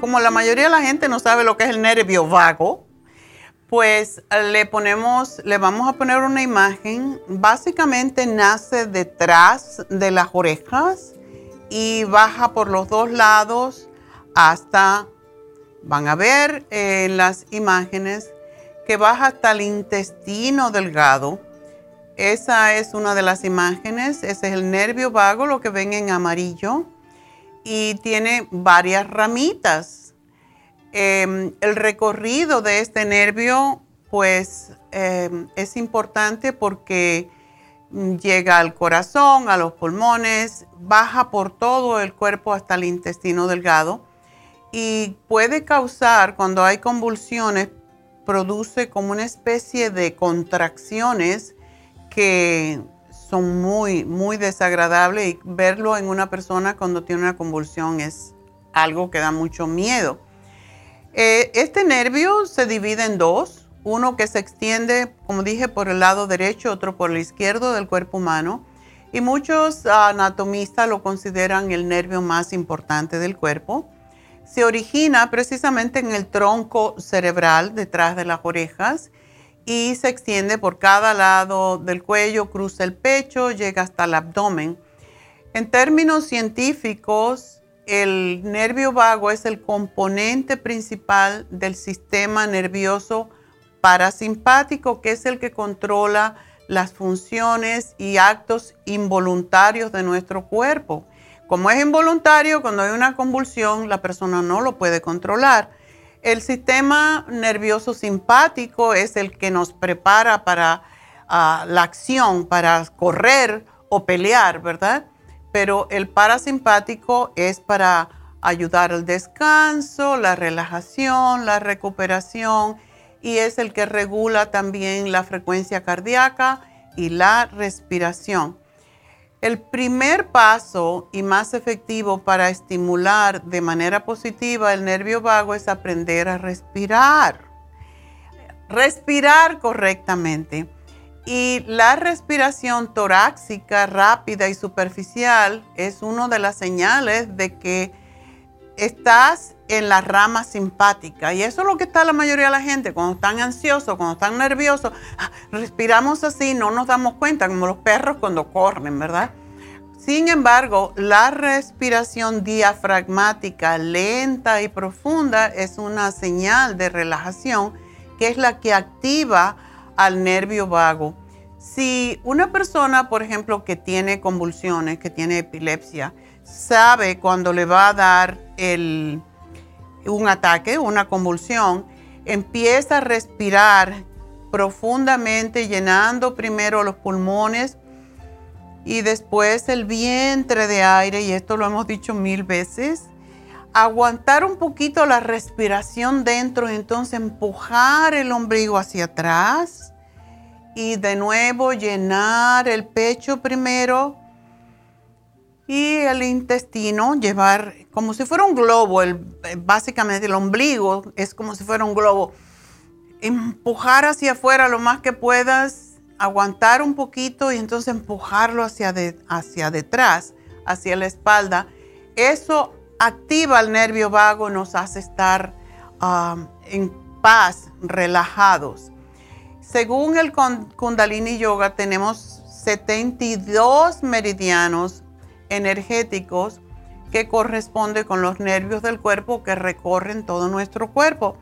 como la mayoría de la gente no sabe lo que es el nervio vago, pues le ponemos, le vamos a poner una imagen. Básicamente nace detrás de las orejas y baja por los dos lados hasta, van a ver en las imágenes, que baja hasta el intestino delgado. Esa es una de las imágenes, ese es el nervio vago, lo que ven en amarillo y tiene varias ramitas. Em, el recorrido de este nervio pues em, es importante porque llega al corazón, a los pulmones, baja por todo el cuerpo hasta el intestino delgado y puede causar, cuando hay convulsiones, produce como una especie de contracciones que son muy, muy desagradables y verlo en una persona cuando tiene una convulsión es algo que da mucho miedo. Eh, este nervio se divide en dos, uno que se extiende, como dije, por el lado derecho, otro por el izquierdo del cuerpo humano. Y muchos anatomistas lo consideran el nervio más importante del cuerpo. Se origina precisamente en el tronco cerebral, detrás de las orejas, y se extiende por cada lado del cuello, cruza el pecho, llega hasta el abdomen. En términos científicos, el nervio vago es el componente principal del sistema nervioso parasimpático, que es el que controla las funciones y actos involuntarios de nuestro cuerpo. Como es involuntario, cuando hay una convulsión, la persona no lo puede controlar. El sistema nervioso simpático es el que nos prepara para ah, la acción, para correr o pelear, ¿verdad? Pero el parasimpático es para ayudar al descanso, la relajación, la recuperación y es el que regula también la frecuencia cardíaca y la respiración. El primer paso y más efectivo para estimular de manera positiva el nervio vago es aprender a respirar. Respirar correctamente. Y la respiración torácica rápida y superficial es una de las señales de que estás en la rama simpática. Y eso es lo que está la mayoría de la gente, cuando están ansiosos, cuando están nerviosos, ah, respiramos así, no nos damos cuenta, como los perros cuando corren, ¿verdad? Sin embargo, la respiración diafragmática lenta y profunda es una señal de relajación que es la que activa al nervio vago. Si una persona, por ejemplo, que tiene convulsiones, que tiene epilepsia, sabe cuando le va a dar el, un ataque, una convulsión, empieza a respirar profundamente, llenando primero los pulmones y después el vientre de aire, y esto lo hemos dicho mil veces, aguantar un poquito la respiración dentro entonces empujar el ombligo hacia atrás y de nuevo llenar el pecho primero y el intestino, llevar como si fuera un globo, el, básicamente el ombligo es como si fuera un globo, empujar hacia afuera lo más que puedas, aguantar un poquito y entonces empujarlo hacia, hacia detrás, hacia la espalda. Eso activa el nervio vago, nos hace estar en paz, relajados. Según el Kundalini Yoga, tenemos 72 meridianos energéticos que corresponde con los nervios del cuerpo que recorren todo nuestro cuerpo.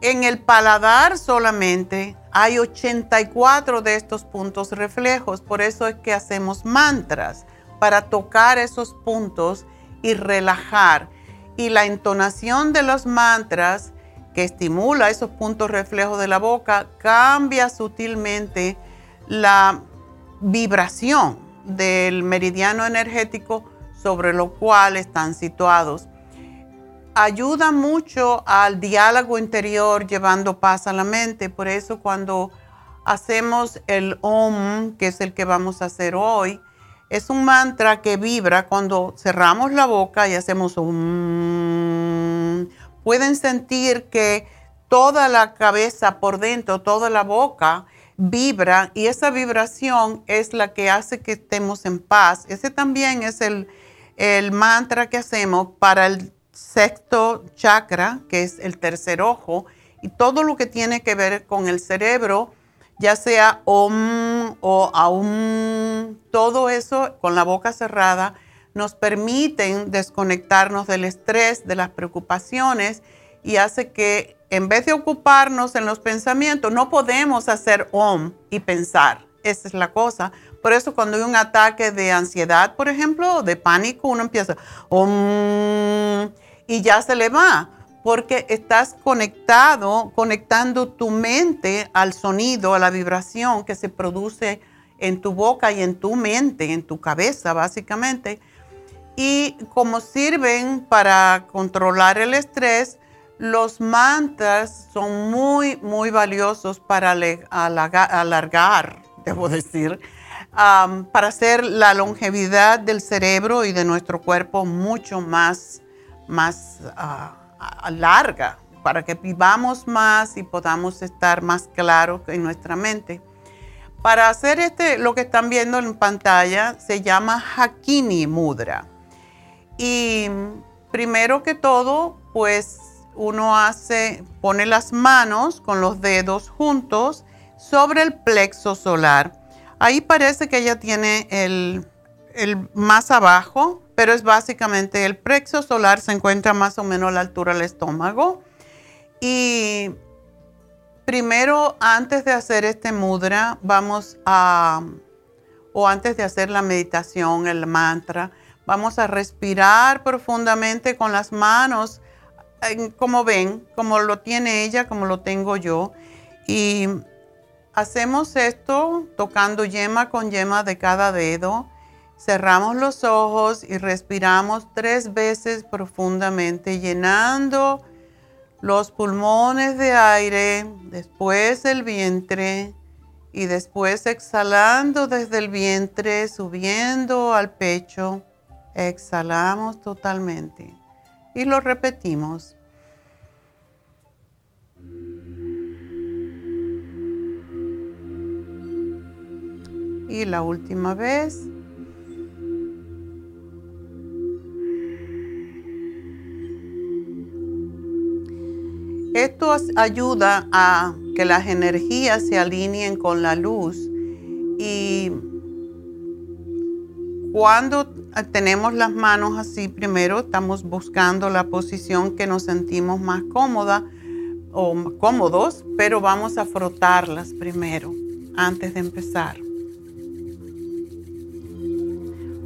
En el paladar solamente hay 84 de estos puntos reflejos, por eso es que hacemos mantras, para tocar esos puntos y relajar. Y la entonación de los mantras que estimula esos puntos reflejos de la boca cambia sutilmente la vibración del meridiano energético sobre lo cual están situados. Ayuda mucho al diálogo interior llevando paz a la mente, por eso cuando hacemos el OM, que es el que vamos a hacer hoy, es un mantra que vibra cuando cerramos la boca y hacemos un... Pueden sentir que toda la cabeza por dentro, toda la boca vibra y esa vibración es la que hace que estemos en paz. Ese también es el, el mantra que hacemos para el sexto chakra, que es el tercer ojo, y todo lo que tiene que ver con el cerebro ya sea om o aum, todo eso con la boca cerrada nos permiten desconectarnos del estrés, de las preocupaciones y hace que en vez de ocuparnos en los pensamientos, no podemos hacer om y pensar. Esa es la cosa. Por eso cuando hay un ataque de ansiedad, por ejemplo, de pánico, uno empieza om y ya se le va porque estás conectado, conectando tu mente al sonido, a la vibración que se produce en tu boca y en tu mente, en tu cabeza básicamente. Y como sirven para controlar el estrés, los mantras son muy, muy valiosos para alargar, *laughs* debo decir, para hacer la longevidad del cerebro y de nuestro cuerpo mucho más, más ah, larga para que vivamos más y podamos estar más claros en nuestra mente. Para hacer este, lo que están viendo en pantalla, se llama Hakini Mudra. Y primero que todo, pues uno hace, pone las manos con los dedos juntos sobre el plexo solar. Ahí parece que ella tiene el, más abajo, pero es básicamente el plexo solar se encuentra más o menos a la altura del estómago. Y primero, antes de hacer este mudra, vamos a, o antes de hacer la meditación, el mantra, vamos a respirar profundamente con las manos, como ven, como lo tiene ella, como lo tengo yo. Y hacemos esto tocando yema con yema de cada dedo Cerramos los ojos y respiramos tres veces profundamente, llenando los pulmones de aire, después el vientre y después exhalando desde el vientre, subiendo al pecho. Exhalamos totalmente y lo repetimos. Y la última vez. Esto ayuda a que las energías se alineen con la luz y cuando tenemos las manos así, primero estamos buscando la posición que nos sentimos más cómoda o cómodos, pero vamos a frotarlas primero antes de empezar.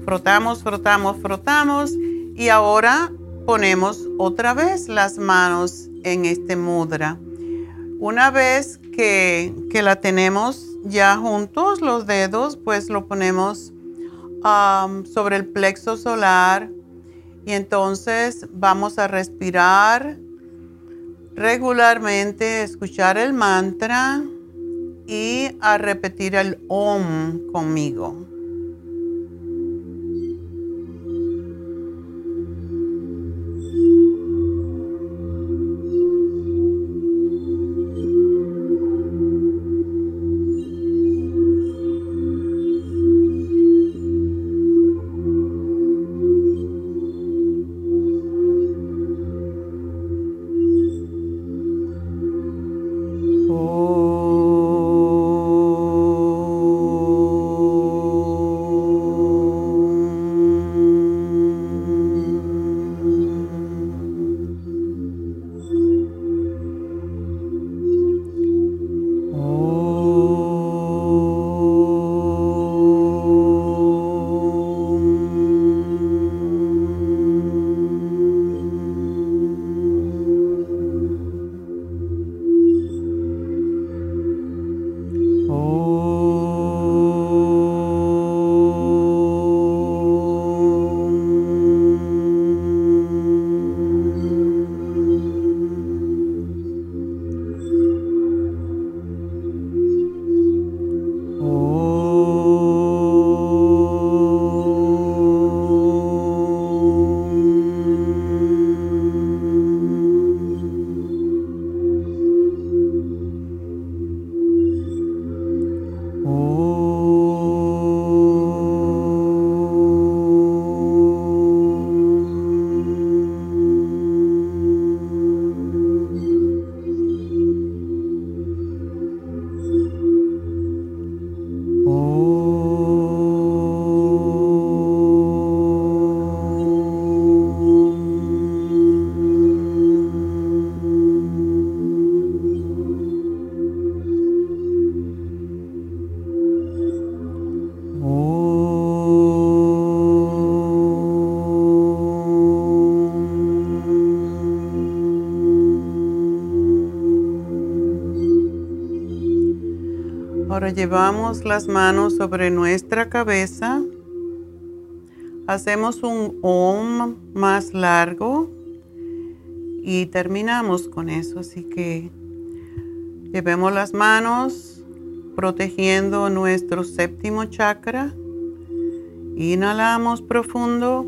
Frotamos, frotamos, frotamos y ahora ponemos otra vez las manos en este mudra. Una vez que, la tenemos ya juntos, los dedos, pues lo ponemos um, sobre el plexo solar y entonces vamos a respirar regularmente, escuchar el mantra y a repetir el OM conmigo. Llevamos las manos sobre nuestra cabeza. Hacemos un OM más largo y terminamos con eso. Así que llevemos las manos protegiendo nuestro séptimo chakra. Inhalamos profundo.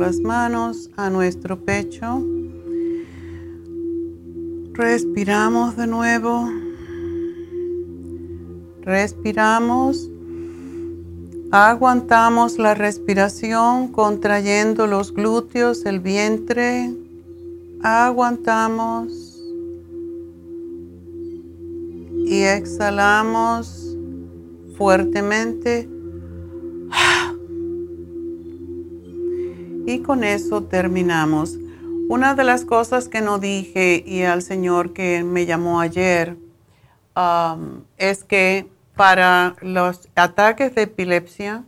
Las manos a nuestro pecho. Respiramos de nuevo. Respiramos. Aguantamos la respiración contrayendo los glúteos, el vientre. Aguantamos. Y exhalamos fuertemente. Y con eso terminamos. Una de las cosas que no dije y al señor que me llamó ayer um, es que para los ataques de epilepsia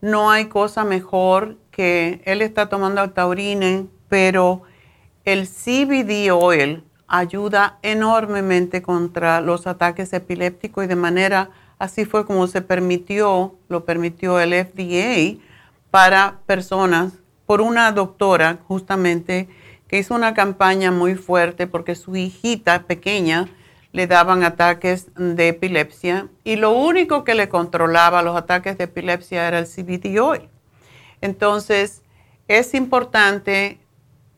no hay cosa mejor que él está tomando taurine, pero el CBD oil ayuda enormemente contra los ataques epilépticos y de manera así fue como se permitió, lo permitió el FDA para personas por una doctora justamente que hizo una campaña muy fuerte porque su hijita pequeña le daban ataques de epilepsia y lo único que le controlaba los ataques de epilepsia era el CBD oil. Entonces, es importante,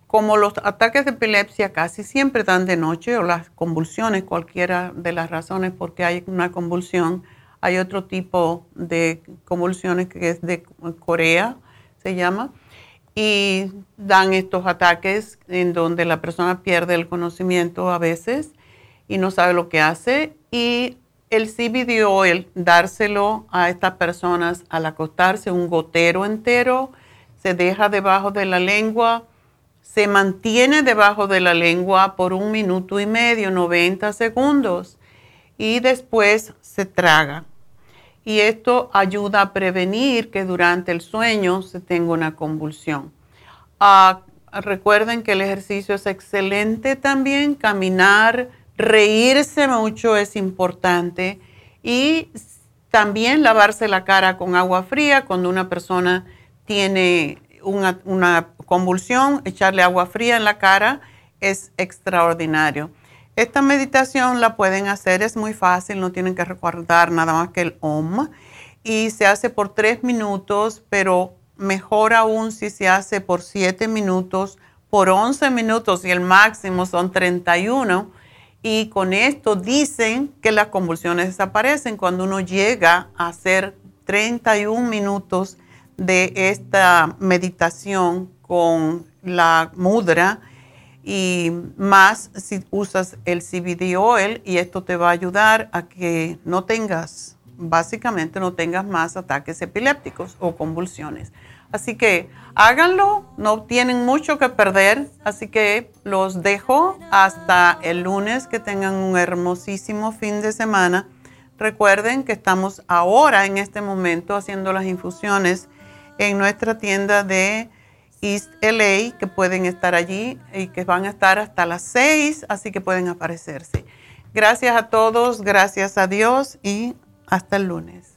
como los ataques de epilepsia casi siempre dan de noche o las convulsiones, cualquiera de las razones por qué hay una convulsión, hay otro tipo de convulsiones que es de Corea, se llama, y dan estos ataques en donde la persona pierde el conocimiento a veces y no sabe lo que hace. Y el CBD oil, dárselo a estas personas al acostarse, un gotero entero, se deja debajo de la lengua, se mantiene debajo de la lengua por un minuto y medio, 90 segundos, y después se traga. Y esto ayuda a prevenir que durante el sueño se tenga una convulsión. Ah, recuerden que el ejercicio es excelente también, caminar, Reírse mucho es importante y también lavarse la cara con agua fría cuando una persona tiene una, convulsión, echarle agua fría en la cara es extraordinario. Esta meditación la pueden hacer, es muy fácil, no tienen que recordar nada más que el OM. Y se hace por tres minutos, pero mejor aún si se hace por siete minutos, por 11 minutos y el máximo son 31 y con esto dicen que las convulsiones desaparecen cuando uno llega a hacer 31 minutos de esta meditación con la mudra y más si usas el CBD oil y esto te va a ayudar a que no tengas, básicamente no tengas más ataques epilépticos o convulsiones. Así que háganlo, no tienen mucho que perder, así que los dejo hasta el lunes, que tengan un hermosísimo fin de semana. Recuerden que estamos ahora en este momento haciendo las infusiones en nuestra tienda de East LA, que pueden estar allí y que van a estar hasta las 6, así que pueden aparecerse. Gracias a todos, gracias a Dios y hasta el lunes.